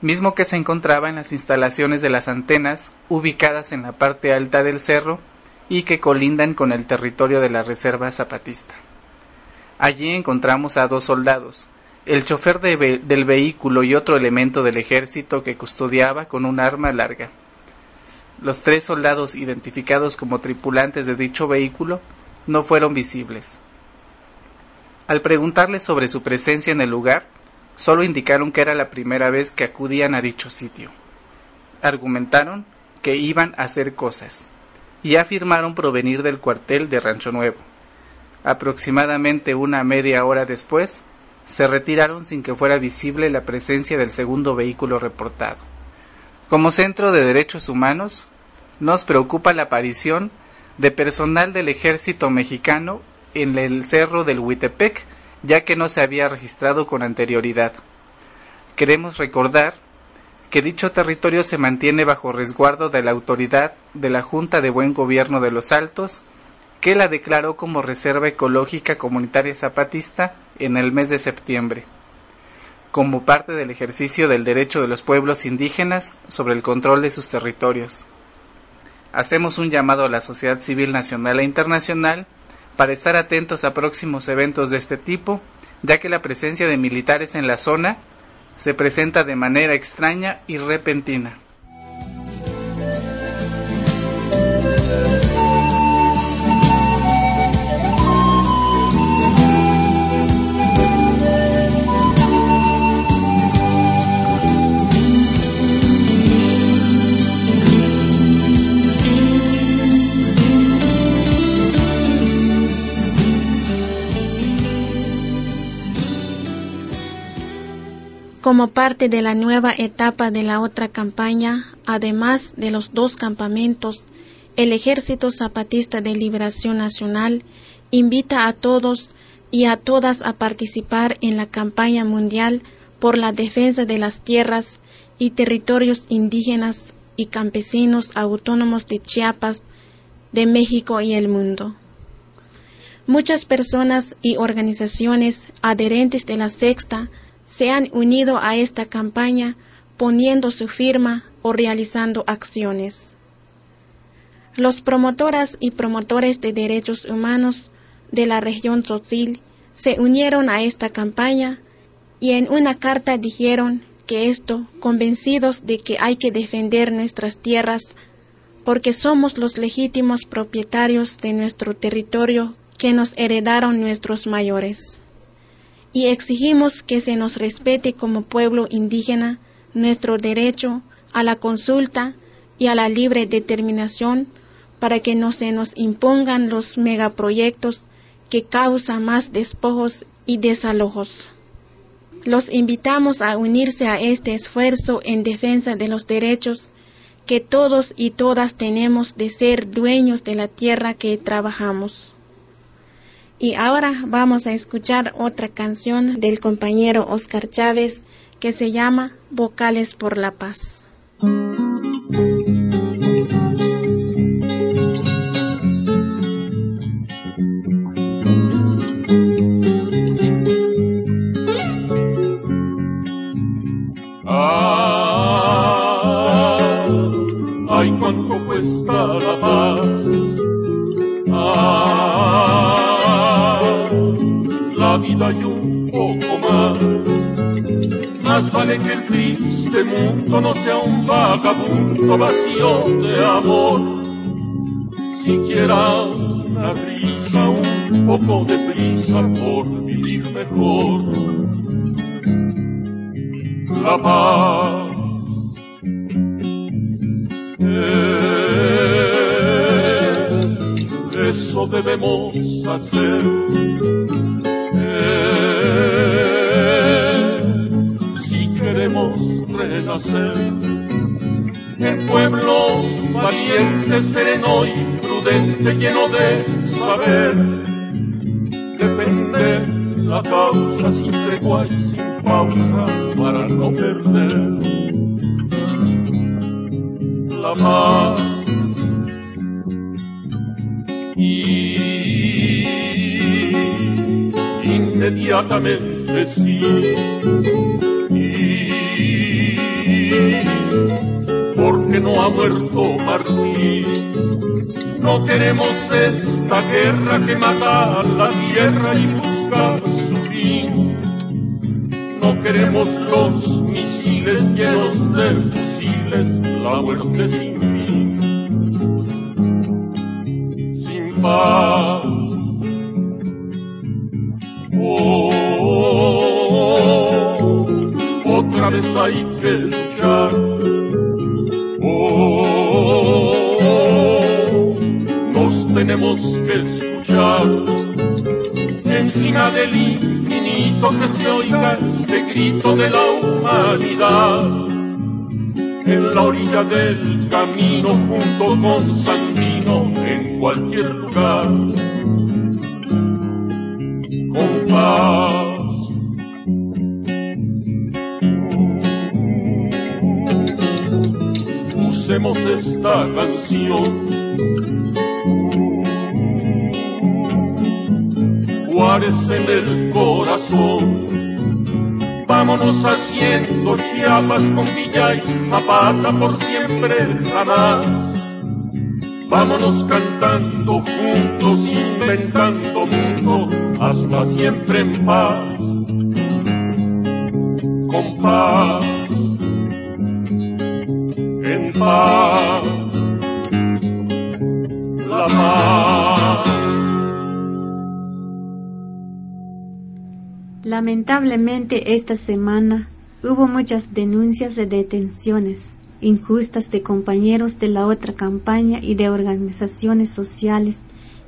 mismo que se encontraba en las instalaciones de las antenas ubicadas en la parte alta del cerro y que colindan con el territorio de la Reserva Zapatista. Allí encontramos a dos soldados, el chofer del vehículo y otro elemento del ejército que custodiaba con un arma larga. Los tres soldados identificados como tripulantes de dicho vehículo no fueron visibles. Al preguntarles sobre su presencia en el lugar, solo indicaron que era la primera vez que acudían a dicho sitio. Argumentaron que iban a hacer cosas y afirmaron provenir del cuartel de Rancho Nuevo. Aproximadamente una media hora después, se retiraron sin que fuera visible la presencia del segundo vehículo reportado. Como Centro de Derechos Humanos, nos preocupa la aparición de personal del ejército mexicano en el cerro del Huitepec, ya que no se había registrado con anterioridad. Queremos recordar que dicho territorio se mantiene bajo resguardo de la autoridad de la Junta de Buen Gobierno de los Altos, que la declaró como Reserva Ecológica Comunitaria Zapatista en el mes de septiembre, como parte del ejercicio del derecho de los pueblos indígenas sobre el control de sus territorios. Hacemos un llamado a la sociedad civil nacional e internacional para estar atentos a próximos eventos de este tipo, ya que la presencia de militares en la zona se presenta de manera extraña y repentina. Como parte de la nueva etapa de la otra campaña, además de los dos campamentos, el Ejército Zapatista de Liberación Nacional invita a todos y a todas a participar en la campaña mundial por la defensa de las tierras y territorios indígenas y campesinos autónomos de Chiapas, de México y el mundo. Muchas personas y organizaciones adherentes de la sexta se han unido a esta campaña poniendo su firma o realizando acciones. Los promotoras y promotores de derechos humanos de la región Tzotzil se unieron a esta campaña y en una carta dijeron que esto, convencidos de que hay que defender nuestras tierras, porque somos los legítimos propietarios de nuestro territorio que nos heredaron nuestros mayores y exigimos que se nos respete como pueblo indígena nuestro derecho a la consulta y a la libre determinación para que no se nos impongan los megaproyectos que causan más despojos y desalojos. Los invitamos a unirse a este esfuerzo en defensa de los derechos que todos y todas tenemos de ser dueños de la tierra que trabajamos. Y ahora vamos a escuchar otra canción del compañero Oscar Chávez que se llama Vocales por la Paz. Vale que el triste mundo no sea un vagabundo vacío de amor. Siquiera una risa, un poco de prisa por vivir mejor. La paz. Eh, eso debemos hacer si renacer. El pueblo valiente, sereno y prudente, lleno de saber, defender la causa sin tregua y sin pausa para no perder la paz. inmediatamente sí. Y porque no ha muerto Martín. No queremos esta guerra que mata la tierra y busca su fin. No queremos los misiles llenos de fusiles, la muerte sin fin. Sin paz. Oh, otra vez hay que tenemos que escuchar encima del infinito que se oiga este grito de la humanidad. En la orilla del camino junto con Sandino en cualquier lugar. Con paz. Usemos esta canción Juárez en el corazón. Vámonos haciendo Chiapas con Villa y Zapata por siempre jamás. Vámonos cantando juntos, inventando mundos, hasta siempre en paz. Con paz, en paz, Lamentablemente esta semana hubo muchas denuncias de detenciones injustas de compañeros de la otra campaña y de organizaciones sociales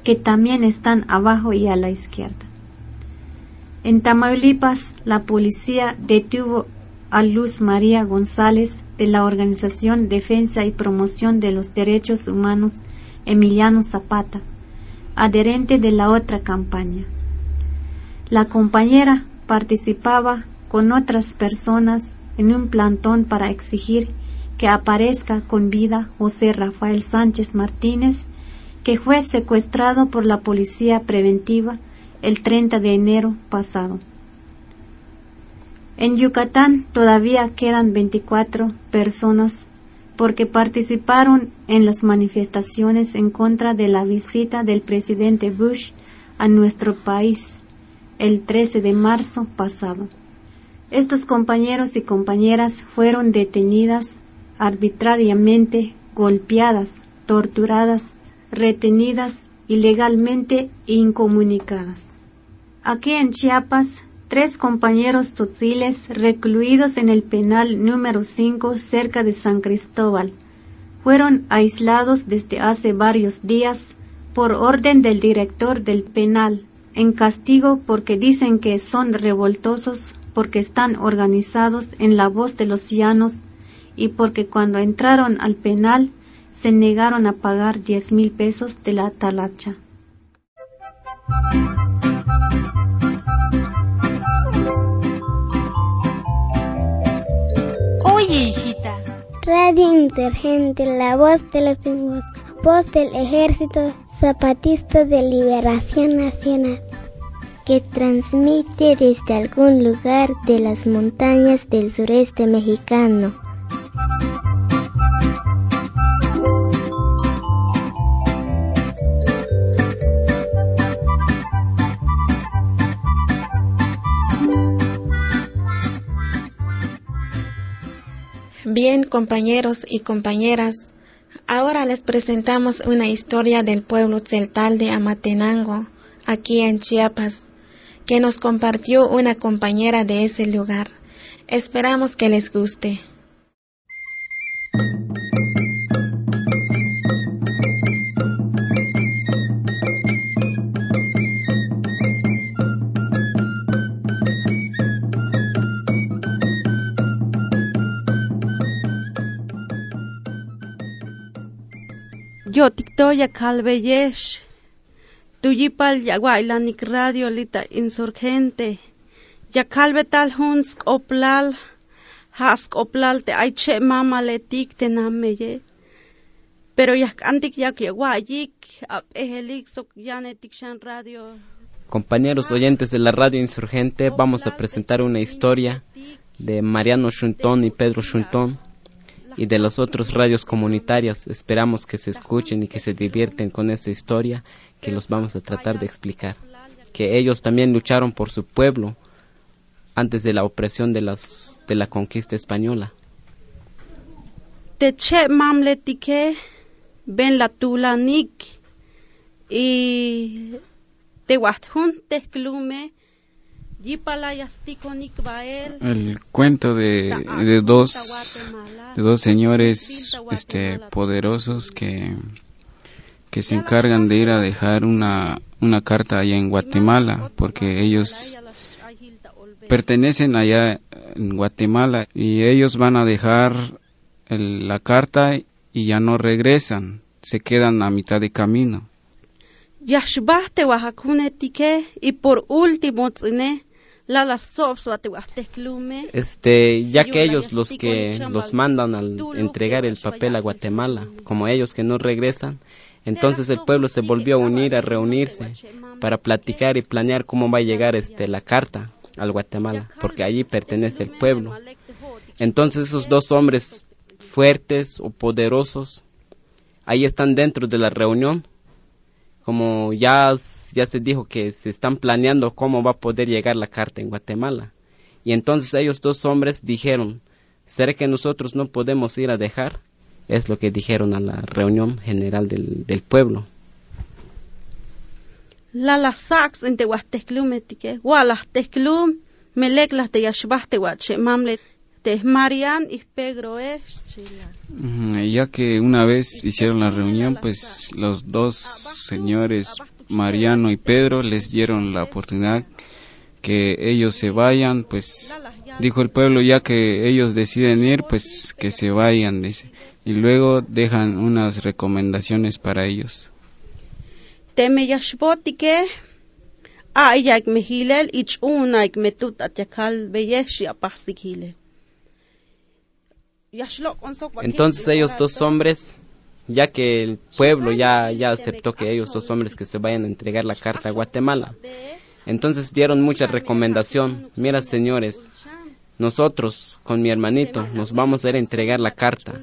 que también están abajo y a la izquierda. En Tamaulipas, la policía detuvo a Luz María González de la organización Defensa y Promoción de los Derechos Humanos Emiliano Zapata, adherente de la otra campaña. La compañera participaba con otras personas en un plantón para exigir que aparezca con vida José Rafael Sánchez Martínez, que fue secuestrado por la policía preventiva el 30 de enero pasado. En Yucatán todavía quedan 24 personas porque participaron en las manifestaciones en contra de la visita del presidente Bush a nuestro país el 13 de marzo pasado. Estos compañeros y compañeras fueron detenidas arbitrariamente, golpeadas, torturadas, retenidas ilegalmente e incomunicadas. Aquí en Chiapas, tres compañeros totziles recluidos en el penal número 5 cerca de San Cristóbal fueron aislados desde hace varios días por orden del director del penal en castigo porque dicen que son revoltosos, porque están organizados en la voz de los llanos y porque cuando entraron al penal se negaron a pagar diez mil pesos de la talacha. Oye, hijita. Radio Insurgente, la voz de los hijos, voz del Ejército Zapatista de Liberación Nacional, que transmite desde algún lugar de las montañas del sureste mexicano. Bien, compañeros y compañeras, ahora les presentamos una historia del pueblo celtal de Amatenango, aquí en Chiapas, que nos compartió una compañera de ese lugar. Esperamos que les guste. Yo. Tuyipal yaguailanik radio lita insurgente. Ya kalbe tal hunsk oplal. Hask oplal te aiche mama letik te nameye. Pero ya antik yak yaguayik. Ejelik sok yanetik shan radio. Compañeros oyentes de la radio insurgente, vamos a presentar una historia de Mariano Chuntón y Pedro Chuntón. y de los otros radios comunitarias. Esperamos que se escuchen y que se divierten con esa historia que los vamos a tratar de explicar. Que ellos también lucharon por su pueblo antes de la opresión de, las, de la conquista española. Teche mamletike ben la tulanik y teclume el cuento de, de dos de dos señores este poderosos que que se encargan de ir a dejar una una carta allá en Guatemala porque ellos pertenecen allá en Guatemala y ellos van a dejar la carta y ya no regresan se quedan a mitad de camino. Y por último este, ya que ellos los que los mandan al entregar el papel a Guatemala, como ellos que no regresan, entonces el pueblo se volvió a unir, a reunirse para platicar y planear cómo va a llegar este la carta al Guatemala, porque allí pertenece el pueblo. Entonces esos dos hombres fuertes o poderosos ahí están dentro de la reunión como ya, ya se dijo que se están planeando cómo va a poder llegar la carta en Guatemala. Y entonces ellos dos hombres dijeron, ¿será que nosotros no podemos ir a dejar? Es lo que dijeron a la reunión general del, del pueblo. La la sax en tehuasteclum etique, gualas teclum, meleklas te yashbaste mamle ya que una vez hicieron la reunión, pues los dos señores, Mariano y Pedro, les dieron la oportunidad que ellos se vayan, pues dijo el pueblo, ya que ellos deciden ir, pues que se vayan, dice. Y luego dejan unas recomendaciones para ellos. Entonces ellos dos hombres, ya que el pueblo ya, ya aceptó que ellos dos hombres que se vayan a entregar la carta a Guatemala, entonces dieron mucha recomendación. Mira, señores, nosotros con mi hermanito nos vamos a ir a entregar la carta,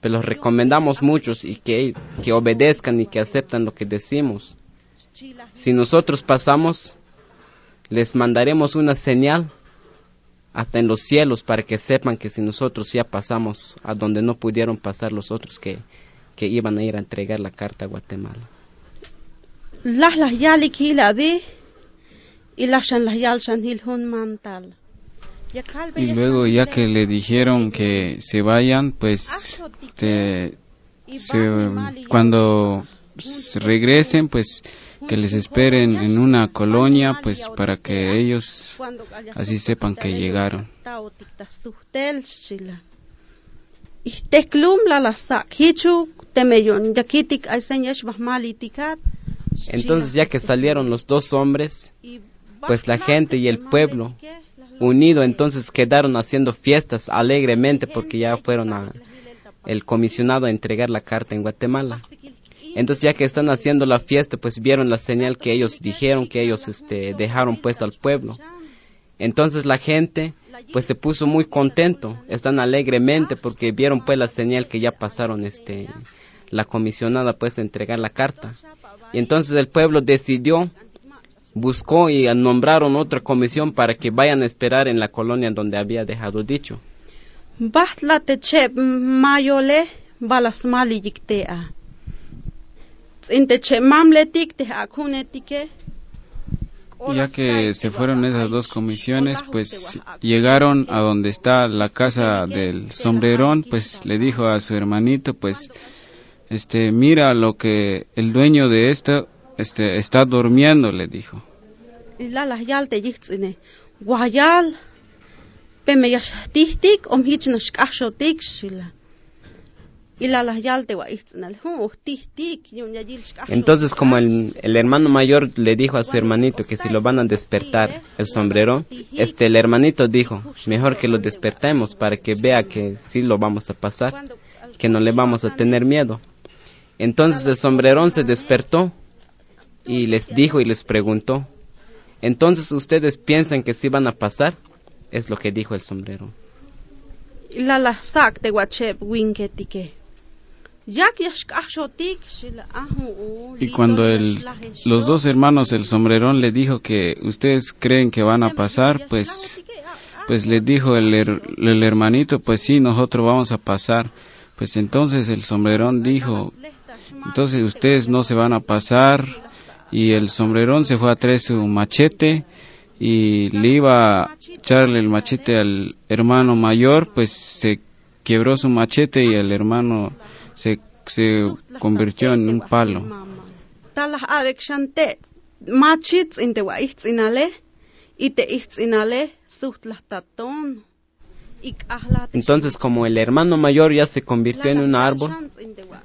pero los recomendamos muchos y que, que obedezcan y que aceptan lo que decimos. Si nosotros pasamos, les mandaremos una señal hasta en los cielos para que sepan que si nosotros ya pasamos a donde no pudieron pasar los otros que, que iban a ir a entregar la carta a Guatemala. Y luego ya que le dijeron que se vayan, pues cuando regresen, pues que les esperen en una colonia, pues para que ellos así sepan que llegaron. Entonces ya que salieron los dos hombres, pues la gente y el pueblo unido entonces quedaron haciendo fiestas alegremente porque ya fueron a el comisionado a entregar la carta en Guatemala. Entonces ya que están haciendo la fiesta, pues vieron la señal que ellos dijeron, que ellos este, dejaron pues al pueblo. Entonces la gente pues se puso muy contento, están alegremente porque vieron pues la señal que ya pasaron este la comisionada pues de entregar la carta. Y entonces el pueblo decidió, buscó y nombraron otra comisión para que vayan a esperar en la colonia donde había dejado dicho. Ya que se fueron esas dos comisiones, pues llegaron a donde está la casa del sombrerón, pues le dijo a su hermanito, pues, este, mira lo que el dueño de esto, este, está durmiendo, le dijo. Entonces como el, el, hermano mayor le dijo a su hermanito que si lo van a despertar el sombrero, este el hermanito dijo, mejor que lo despertemos para que vea que sí lo vamos a pasar, que no le vamos a tener miedo. Entonces el sombrerón se despertó y les dijo y les preguntó, entonces ustedes piensan que sí van a pasar, es lo que dijo el sombrero. wachep. Y cuando el, los dos hermanos el sombrerón le dijo que ustedes creen que van a pasar, pues, pues le dijo el, el hermanito, pues sí, nosotros vamos a pasar. Pues entonces el sombrerón dijo, entonces ustedes no se van a pasar. Y el sombrerón se fue a traer su machete y le iba a echarle el machete al hermano mayor, pues se quebró su machete y el hermano se, se convirtió en un palo. Entonces, como el hermano mayor ya se convirtió en un árbol,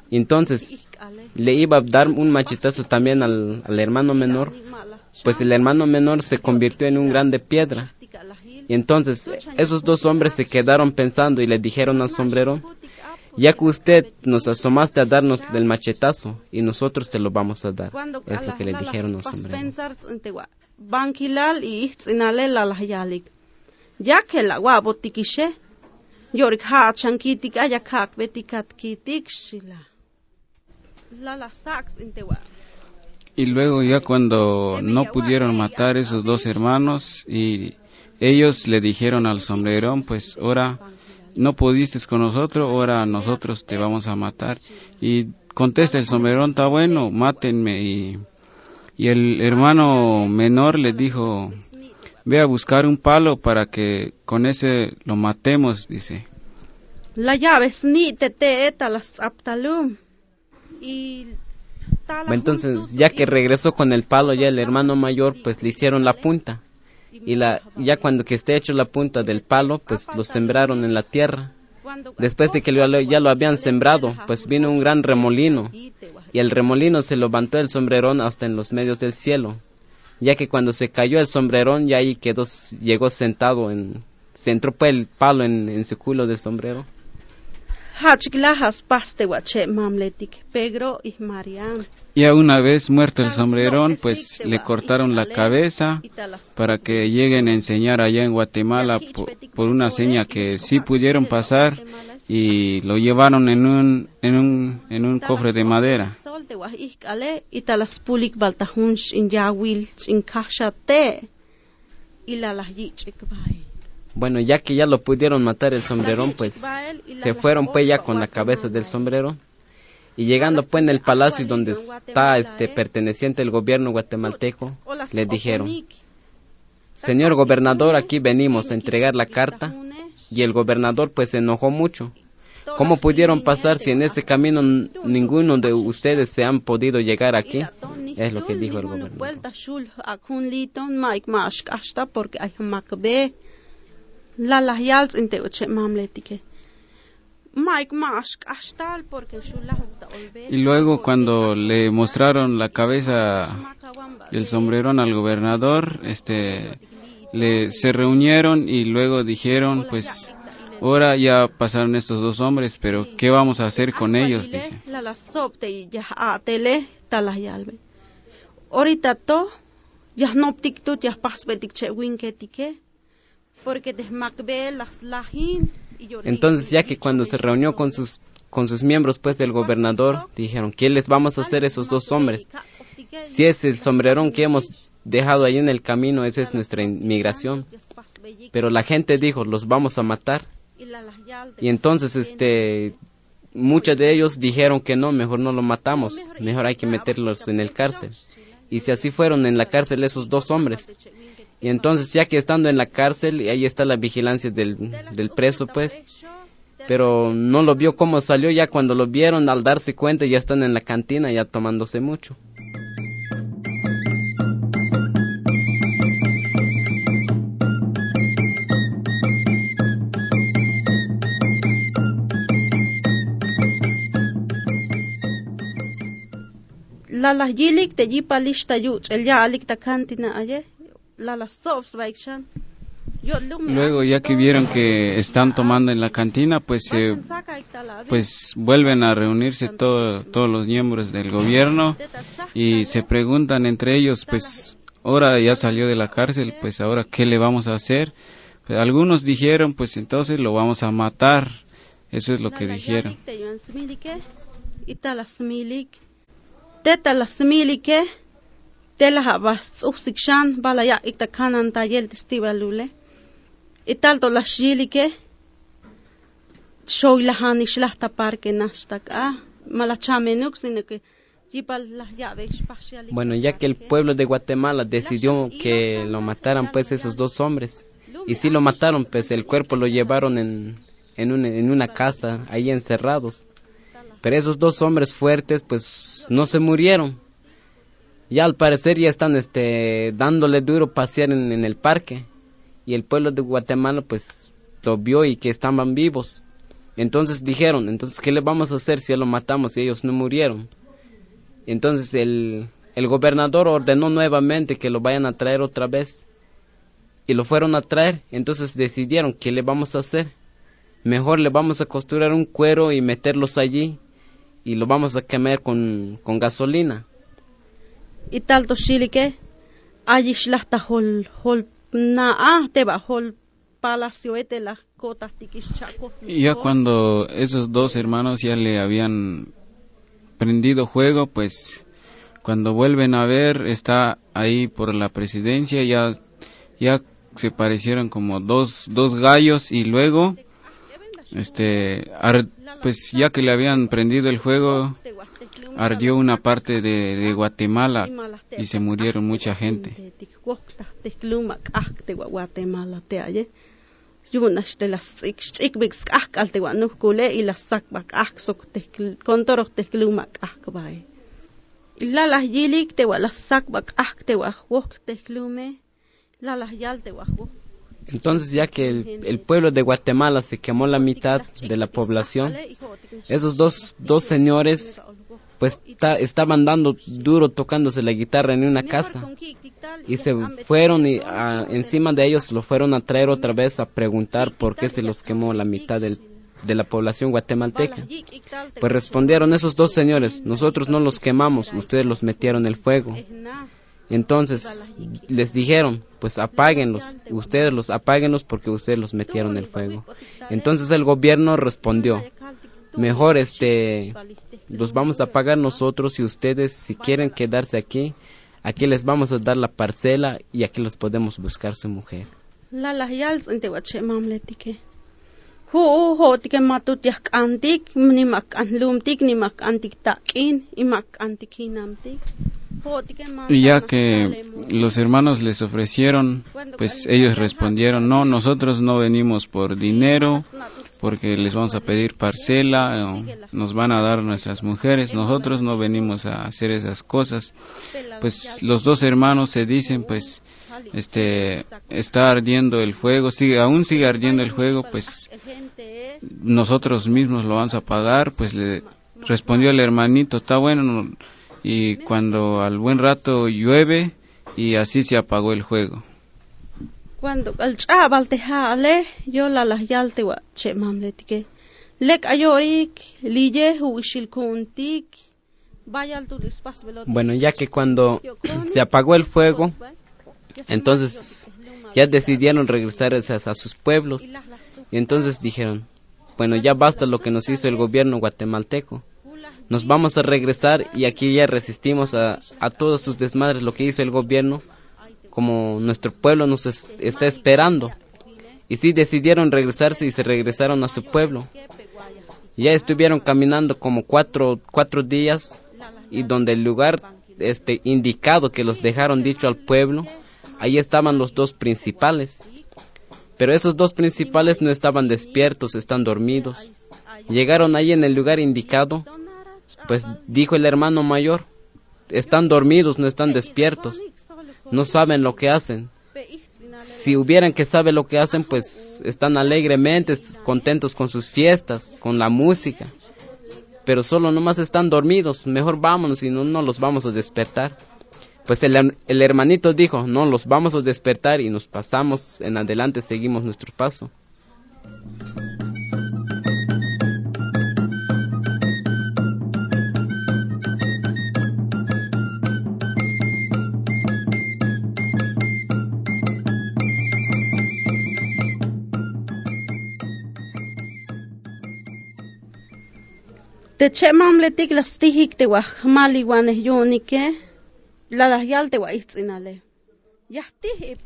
entonces le iba a dar un machetazo también al, al, hermano menor, pues el hermano menor se convirtió en un grande piedra. Y entonces esos dos hombres se quedaron pensando y le dijeron al sombrero, ya que usted nos asomaste a darnos el machetazo y nosotros te lo vamos a dar. Es lo que le dijeron los hombres. Ya que la guabo tikishe, yorik ha chankitik shila. Y luego ya cuando no pudieron matar esos dos hermanos y ellos le dijeron al sombrerón, pues ahora no pudiste con nosotros, ahora nosotros te vamos a matar. Y contesta el sombrerón, está bueno, mátenme. Y, y el hermano menor le dijo, ve a buscar un palo para que con ese lo matemos, dice. La llave ni te te las aptalum. Y entonces, ya que regresó con el palo, ya el hermano mayor, pues le hicieron la punta. Y la, ya cuando que esté hecho la punta del palo, pues lo sembraron en la tierra. Después de que ya lo habían sembrado, pues vino un gran remolino. Y el remolino se levantó el sombrerón hasta en los medios del cielo. Ya que cuando se cayó el sombrerón, ya ahí quedó, llegó sentado en, se entró pues el palo en, en su culo del sombrero. Ya una vez muerto el sombrerón, pues le cortaron la cabeza para que lleguen a enseñar allá en Guatemala por, una seña que sí pudieron pasar y lo llevaron en un, en un, en un cofre de madera. Bueno, ya que ya lo pudieron matar el sombrerón, pues se fueron pues ya con la cabeza del sombrero. Y llegando pues en el palacio donde está este perteneciente al gobierno guatemalteco, le dijeron, Señor gobernador, aquí venimos a entregar la carta. Y el gobernador pues se enojó mucho. ¿Cómo pudieron pasar si en ese camino ninguno de ustedes se han podido llegar aquí? Es lo que dijo el gobernador. Y luego cuando le mostraron la cabeza del sombrerón al gobernador, este, le, se reunieron y luego dijeron, pues, ahora ya pasaron estos dos hombres, pero ¿qué vamos a hacer con ellos? Dice. Ahorita to, ya no ya entonces, ya que cuando se reunió con sus, con sus miembros pues del gobernador, dijeron, ¿qué les vamos a hacer a esos dos hombres? Si es el sombrerón que hemos dejado ahí en el camino, esa es nuestra inmigración. Pero la gente dijo, los vamos a matar. Y entonces, este, muchos de ellos dijeron que no, mejor no lo matamos, mejor hay que meterlos en el cárcel. Y si así fueron en la cárcel esos dos hombres. Y entonces ya que estando en la cárcel, y ahí está la vigilancia del, preso, pues, pero no lo vio cómo salió, ya cuando lo vieron al darse cuenta ya están en la cantina ya tomándose mucho. la la yilik te yipa lista el ya alik ta cantina aye Luego, ya que vieron que están tomando en la cantina, pues, pues vuelven a reunirse todos los miembros del gobierno y se preguntan entre ellos, pues ahora ya salió de la cárcel, pues ahora qué le vamos a hacer, Pero algunos dijeron, pues entonces lo vamos a matar. Eso es lo que dijeron. Tela habas usikshan bala ya ikta kanan ta yel testiba lule ital to la shilike show la hani shlahta parque nashtak a mala chamenuk sinike Bueno, ya que el pueblo de Guatemala decidió que lo mataran pues esos dos hombres, y si lo mataron, pues el cuerpo lo llevaron en, en, una, en una casa, ahí encerrados. Pero esos dos hombres fuertes pues no se murieron, ya al parecer ya están este dándole duro pasear en, el parque. Y el pueblo de Guatemala pues lo vio y que estaban vivos. Entonces dijeron entonces qué le vamos a hacer si lo matamos y ellos no murieron entonces el, el gobernador ordenó nuevamente que lo vayan a traer otra vez. Y lo fueron a traer. Entonces decidieron qué le vamos a hacer mejor le vamos a costurar un cuero y meterlos allí y lo vamos a quemar con, con gasolina lahta hol hol na ah teba hol palacio ete la cota y ya cuando esos dos hermanos ya le habían prendido juego pues cuando vuelven a ver está ahí por la presidencia ya ya se parecieron como dos dos gallos y luego este pues ya que le habían prendido el juego ardió una parte de, de Guatemala y se murieron mucha gente entonces, ya que el, pueblo de Guatemala se quemó la mitad de la población, esos dos, dos señores pues estaban dando duro tocándose la guitarra en una casa y se fueron y encima de ellos lo fueron a traer otra vez a preguntar por qué se los quemó la mitad de la población guatemalteca. Pues respondieron esos dos señores, nosotros no los quemamos, ustedes los metieron el fuego. Entonces les dijeron, pues apáguenlos, ustedes los apáguenlos porque ustedes los metieron el fuego. Entonces el gobierno respondió, mejor este los vamos a pagar nosotros y ustedes si quieren quedarse aquí, aquí les vamos a dar la parcela y aquí les podemos buscar su mujer. Y ya que los hermanos les ofrecieron, pues ellos respondieron, no, nosotros no venimos por dinero, porque les vamos a pedir parcela, nos van a dar nuestras mujeres, nosotros no venimos a hacer esas cosas. Pues los dos hermanos se dicen, pues, este, está ardiendo el fuego, sigue, aún sigue ardiendo el fuego, pues nosotros mismos lo vamos a pagar, pues le respondió el hermanito, está bueno, y cuando al buen rato llueve y así se apagó el juego. Cuando al chabal te jale, yo la la yalte wa che mamletike. Lek ayorik, lille huishil kuntik. Bueno, ya que cuando se apagó el fuego, entonces ya decidieron regresar a sus pueblos. Y entonces dijeron, bueno, ya basta lo que nos hizo el gobierno guatemalteco nos vamos a regresar y aquí ya resistimos a, a todos sus desmadres, lo que hizo el gobierno, como nuestro pueblo nos está esperando. Y sí decidieron regresarse y se regresaron a su pueblo. Ya estuvieron caminando como cuatro, cuatro días y donde el lugar este, indicado que los dejaron dicho al pueblo, ahí estaban los dos principales. Pero esos dos principales no estaban despiertos, están dormidos. Llegaron ahí en el lugar indicado pues dijo el hermano mayor, están dormidos, no están despiertos, no saben lo que hacen. Si hubieran que saber lo que hacen, pues están alegremente contentos con sus fiestas, con la música. Pero solo nomás están dormidos, mejor vámonos y no, no los vamos a despertar. Pues el, el hermanito dijo, no los vamos a despertar y nos pasamos en adelante, seguimos nuestro paso.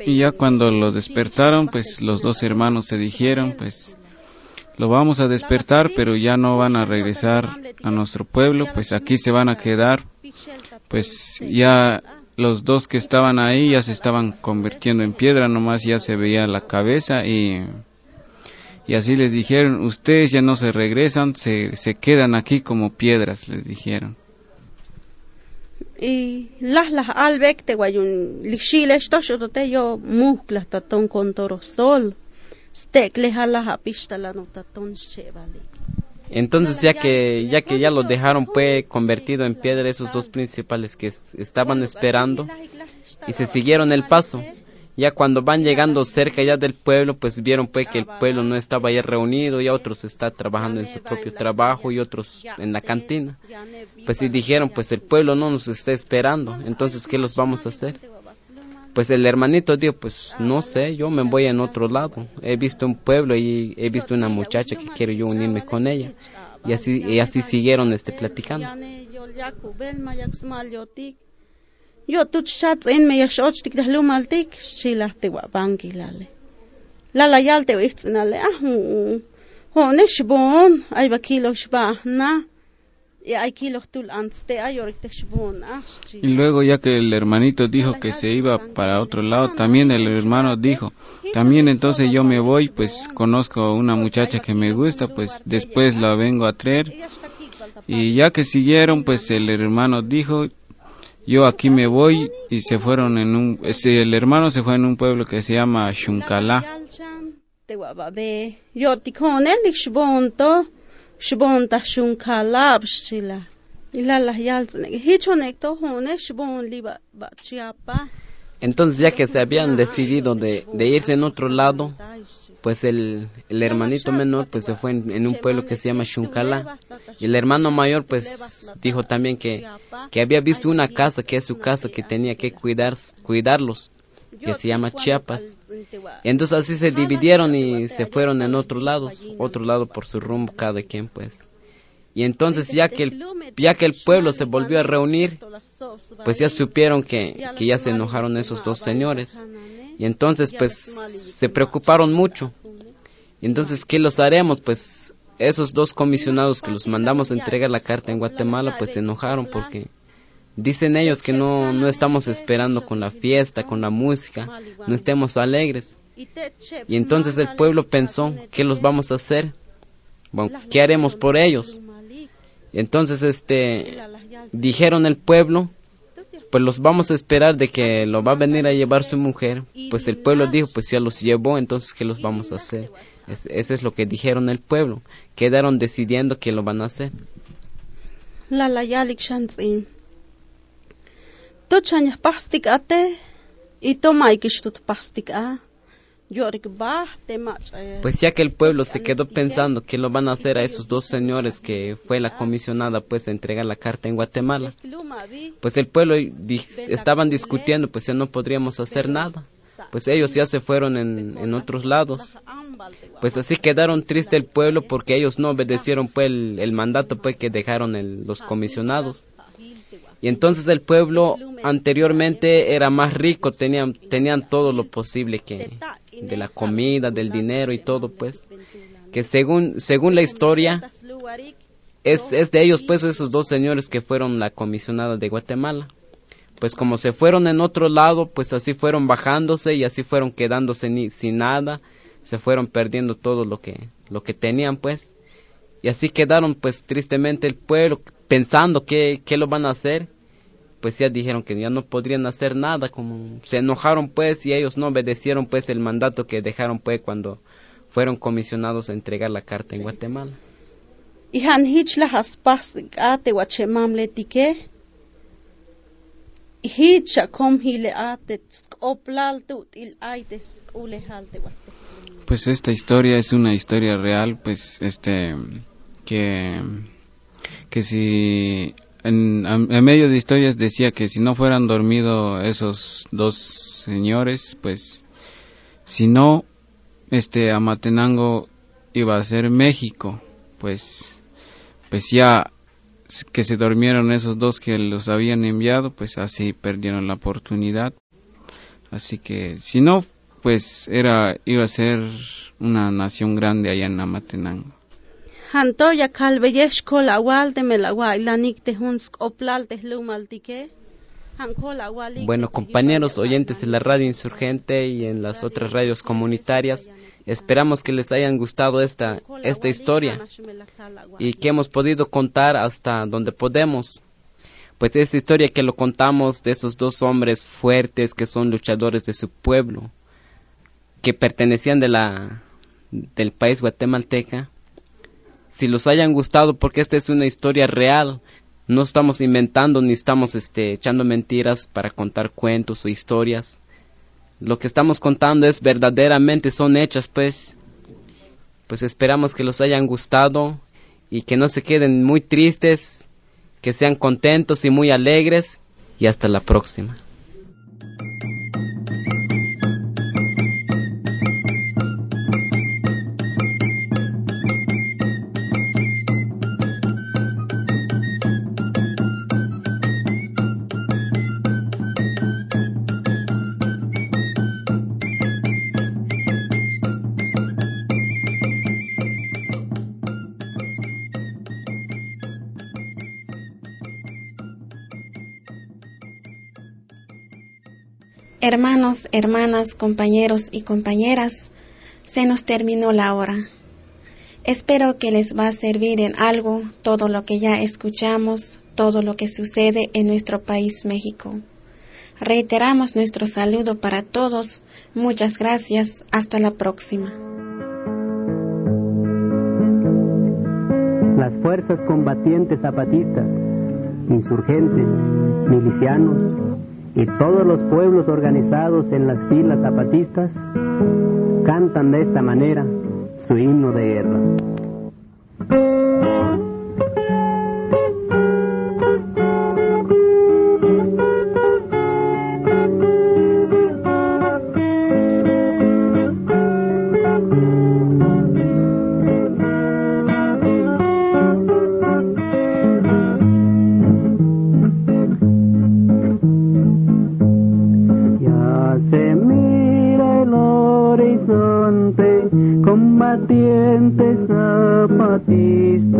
Y ya cuando lo despertaron, pues los dos hermanos se dijeron, pues lo vamos a despertar, pero ya no van a regresar a nuestro pueblo, pues aquí se van a quedar, pues ya los dos que estaban ahí ya se estaban convirtiendo en piedra, nomás ya se veía la cabeza y, y así les dijeron, ustedes ya no se regresan, se, se quedan aquí como piedras, les dijeron. Y las las albek te guayun lixile esto yo te yo mukla taton con toro sol. Stek le jala apista la notaton chevali entonces ya que ya que ya lo dejaron fue convertido en piedra esos dos principales que estaban esperando y se siguieron el paso ya cuando van llegando cerca ya del pueblo, pues vieron pues que el pueblo no estaba ya reunido, y otros están trabajando en su propio trabajo y otros en la cantina. Pues y dijeron, pues el pueblo no nos está esperando, entonces ¿qué los vamos a hacer? Pues el hermanito dijo, pues no sé, yo me voy en otro lado. He visto un pueblo y he visto una muchacha que quiero yo unirme con ella. Y así, y así siguieron este, platicando. En lale. Nale ah Y luego ya que el hermanito dijo que se iba para otro lado, también el hermano dijo, también entonces yo me voy, pues conozco una muchacha que me gusta, pues después la vengo a traer. Y ya que siguieron, pues el hermano dijo, yo aquí me voy y se fueron en un, ese, el hermano se fue en un pueblo que se llama Shunkala. Entonces ya que se habían decidido de, de irse en otro lado, pues el, el hermanito menor pues se fue en, un pueblo que se llama Shunkala y el hermano mayor pues dijo también que, que había visto una casa que es su casa que tenía que cuidar cuidarlos que se llama Chiapas. entonces así se dividieron y se fueron en otro lado otro lado por su rumbo cada quien pues. Y entonces ya que el, ya que el pueblo se volvió a reunir pues ya supieron que, que ya se enojaron esos dos señores y entonces pues se preocuparon mucho. Y entonces, ¿qué los haremos? Pues esos dos comisionados que los mandamos a entregar la carta en Guatemala, pues se enojaron porque dicen ellos que no, no estamos esperando con la fiesta, con la música, no estemos alegres. Y entonces el pueblo pensó, ¿qué los vamos a hacer? Bueno, ¿qué haremos por ellos? Y entonces este dijeron el pueblo pues los vamos a esperar de que lo va a venir a llevar su mujer. Pues el pueblo dijo, pues ya los llevó, entonces ¿qué los vamos a hacer? Es, eso es lo que dijeron el pueblo. Quedaron decidiendo que lo van a hacer. La la yalik shantzin. Tu chanya pastik ate y toma ikishtut pastik a. Pues ya que el pueblo se quedó pensando que lo van a hacer a esos dos señores que fue la comisionada pues a entregar la carta en Guatemala, pues el pueblo estaban discutiendo pues ya no podríamos hacer nada, pues ellos ya se fueron en, en otros lados, pues así quedaron triste el pueblo porque ellos no obedecieron pues el, mandato pues que dejaron los comisionados. Y entonces el pueblo anteriormente era más rico, tenían, tenían todo lo posible que, de la comida, del dinero y todo, pues, que según, según la historia, es, es de ellos, pues, esos dos señores que fueron la comisionada de Guatemala. Pues como se fueron en otro lado, pues así fueron bajándose y así fueron quedándose ni, sin nada, se fueron perdiendo todo lo que, lo que tenían, pues. Y así quedaron, pues, tristemente el pueblo, pensando que, qué lo van a hacer pues ya dijeron que ya no podrían hacer nada, como se enojaron pues y ellos no obedecieron pues el mandato que dejaron pues cuando fueron comisionados a entregar la carta en Guatemala. Pues esta historia es una historia real, pues este que que si en, medio de historias decía que si no fueran dormido esos dos señores, pues si no, este Amatenango iba a ser México, pues, pues ya que se durmieron esos dos que los habían enviado, pues así perdieron la oportunidad. Así que si no, pues era iba a ser una nación grande allá en Amatenango. Bueno, compañeros oyentes de la radio insurgente y en las otras radios comunitarias, esperamos que les hayan gustado esta, esta historia y que hemos podido contar hasta donde podemos. Pues esta historia que lo contamos de esos dos hombres fuertes que son luchadores de su pueblo, que pertenecían de la, del país guatemalteca, si los hayan gustado porque esta es una historia real, no estamos inventando ni estamos este, echando mentiras para contar cuentos o historias. Lo que estamos contando es verdaderamente son hechas, pues. Pues esperamos que los hayan gustado y que no se queden muy tristes, que sean contentos y muy alegres y hasta la próxima. Hermanas, compañeros y compañeras, se nos terminó la hora. Espero que les va a servir en algo todo lo que ya escuchamos, todo lo que sucede en nuestro país México. Reiteramos nuestro saludo para todos. Muchas gracias. Hasta la próxima. Las fuerzas combatientes zapatistas, insurgentes, milicianos, y todos los pueblos organizados en las filas zapatistas cantan de esta manera su himno de guerra. serpientes zapatistas,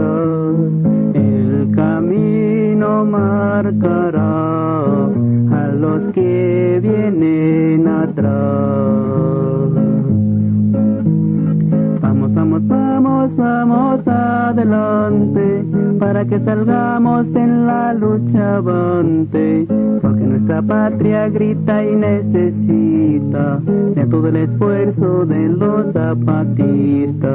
el camino marcará a los que vienen atrás. vamos adelante, para que salgamos en la lucha avante, porque nuestra patria grita y necesita de todo el esfuerzo de los zapatistas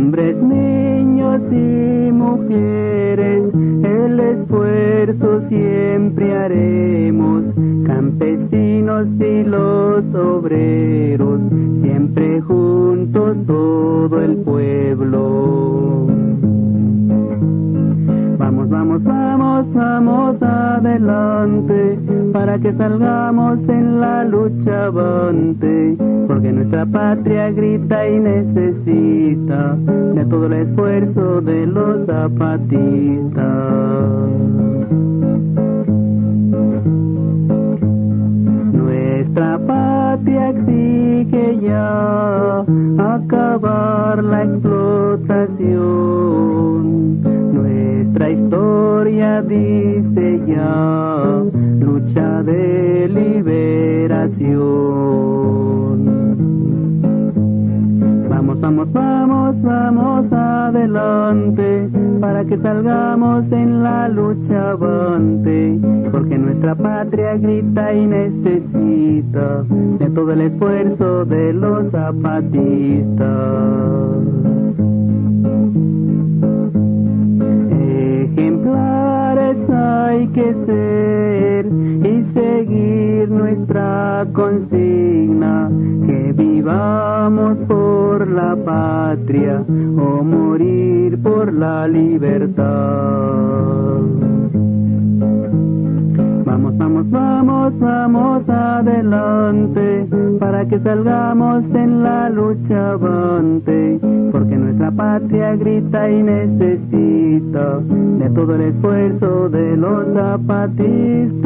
hombres, niños y mujeres, el esfuerzo siempre haremos, campesinos y los obreros, siempre juntos todo el pueblo. Vamos, vamos, vamos, vamos adelante, para que salgamos en la lucha avante, porque nuestra patria grita y necesita de todo el esfuerzo de los zapatistas. Nuestra patria exige ya acabar la explotación. Nuestra historia dice ya lucha de liberación. Vamos, vamos, vamos, vamos adelante, para que salgamos en la lucha avante, porque nuestra patria grita y necesita de todo el esfuerzo de los zapatistas ejemplares hay que ser y seguir nuestra consigna, que vivamos por la patria o morir por la libertad. Vamos, vamos, vamos, vamos adelante, para que salgamos en la lucha avante, porque nuestra patria grita y necesita de todo el esfuerzo de los zapatistas.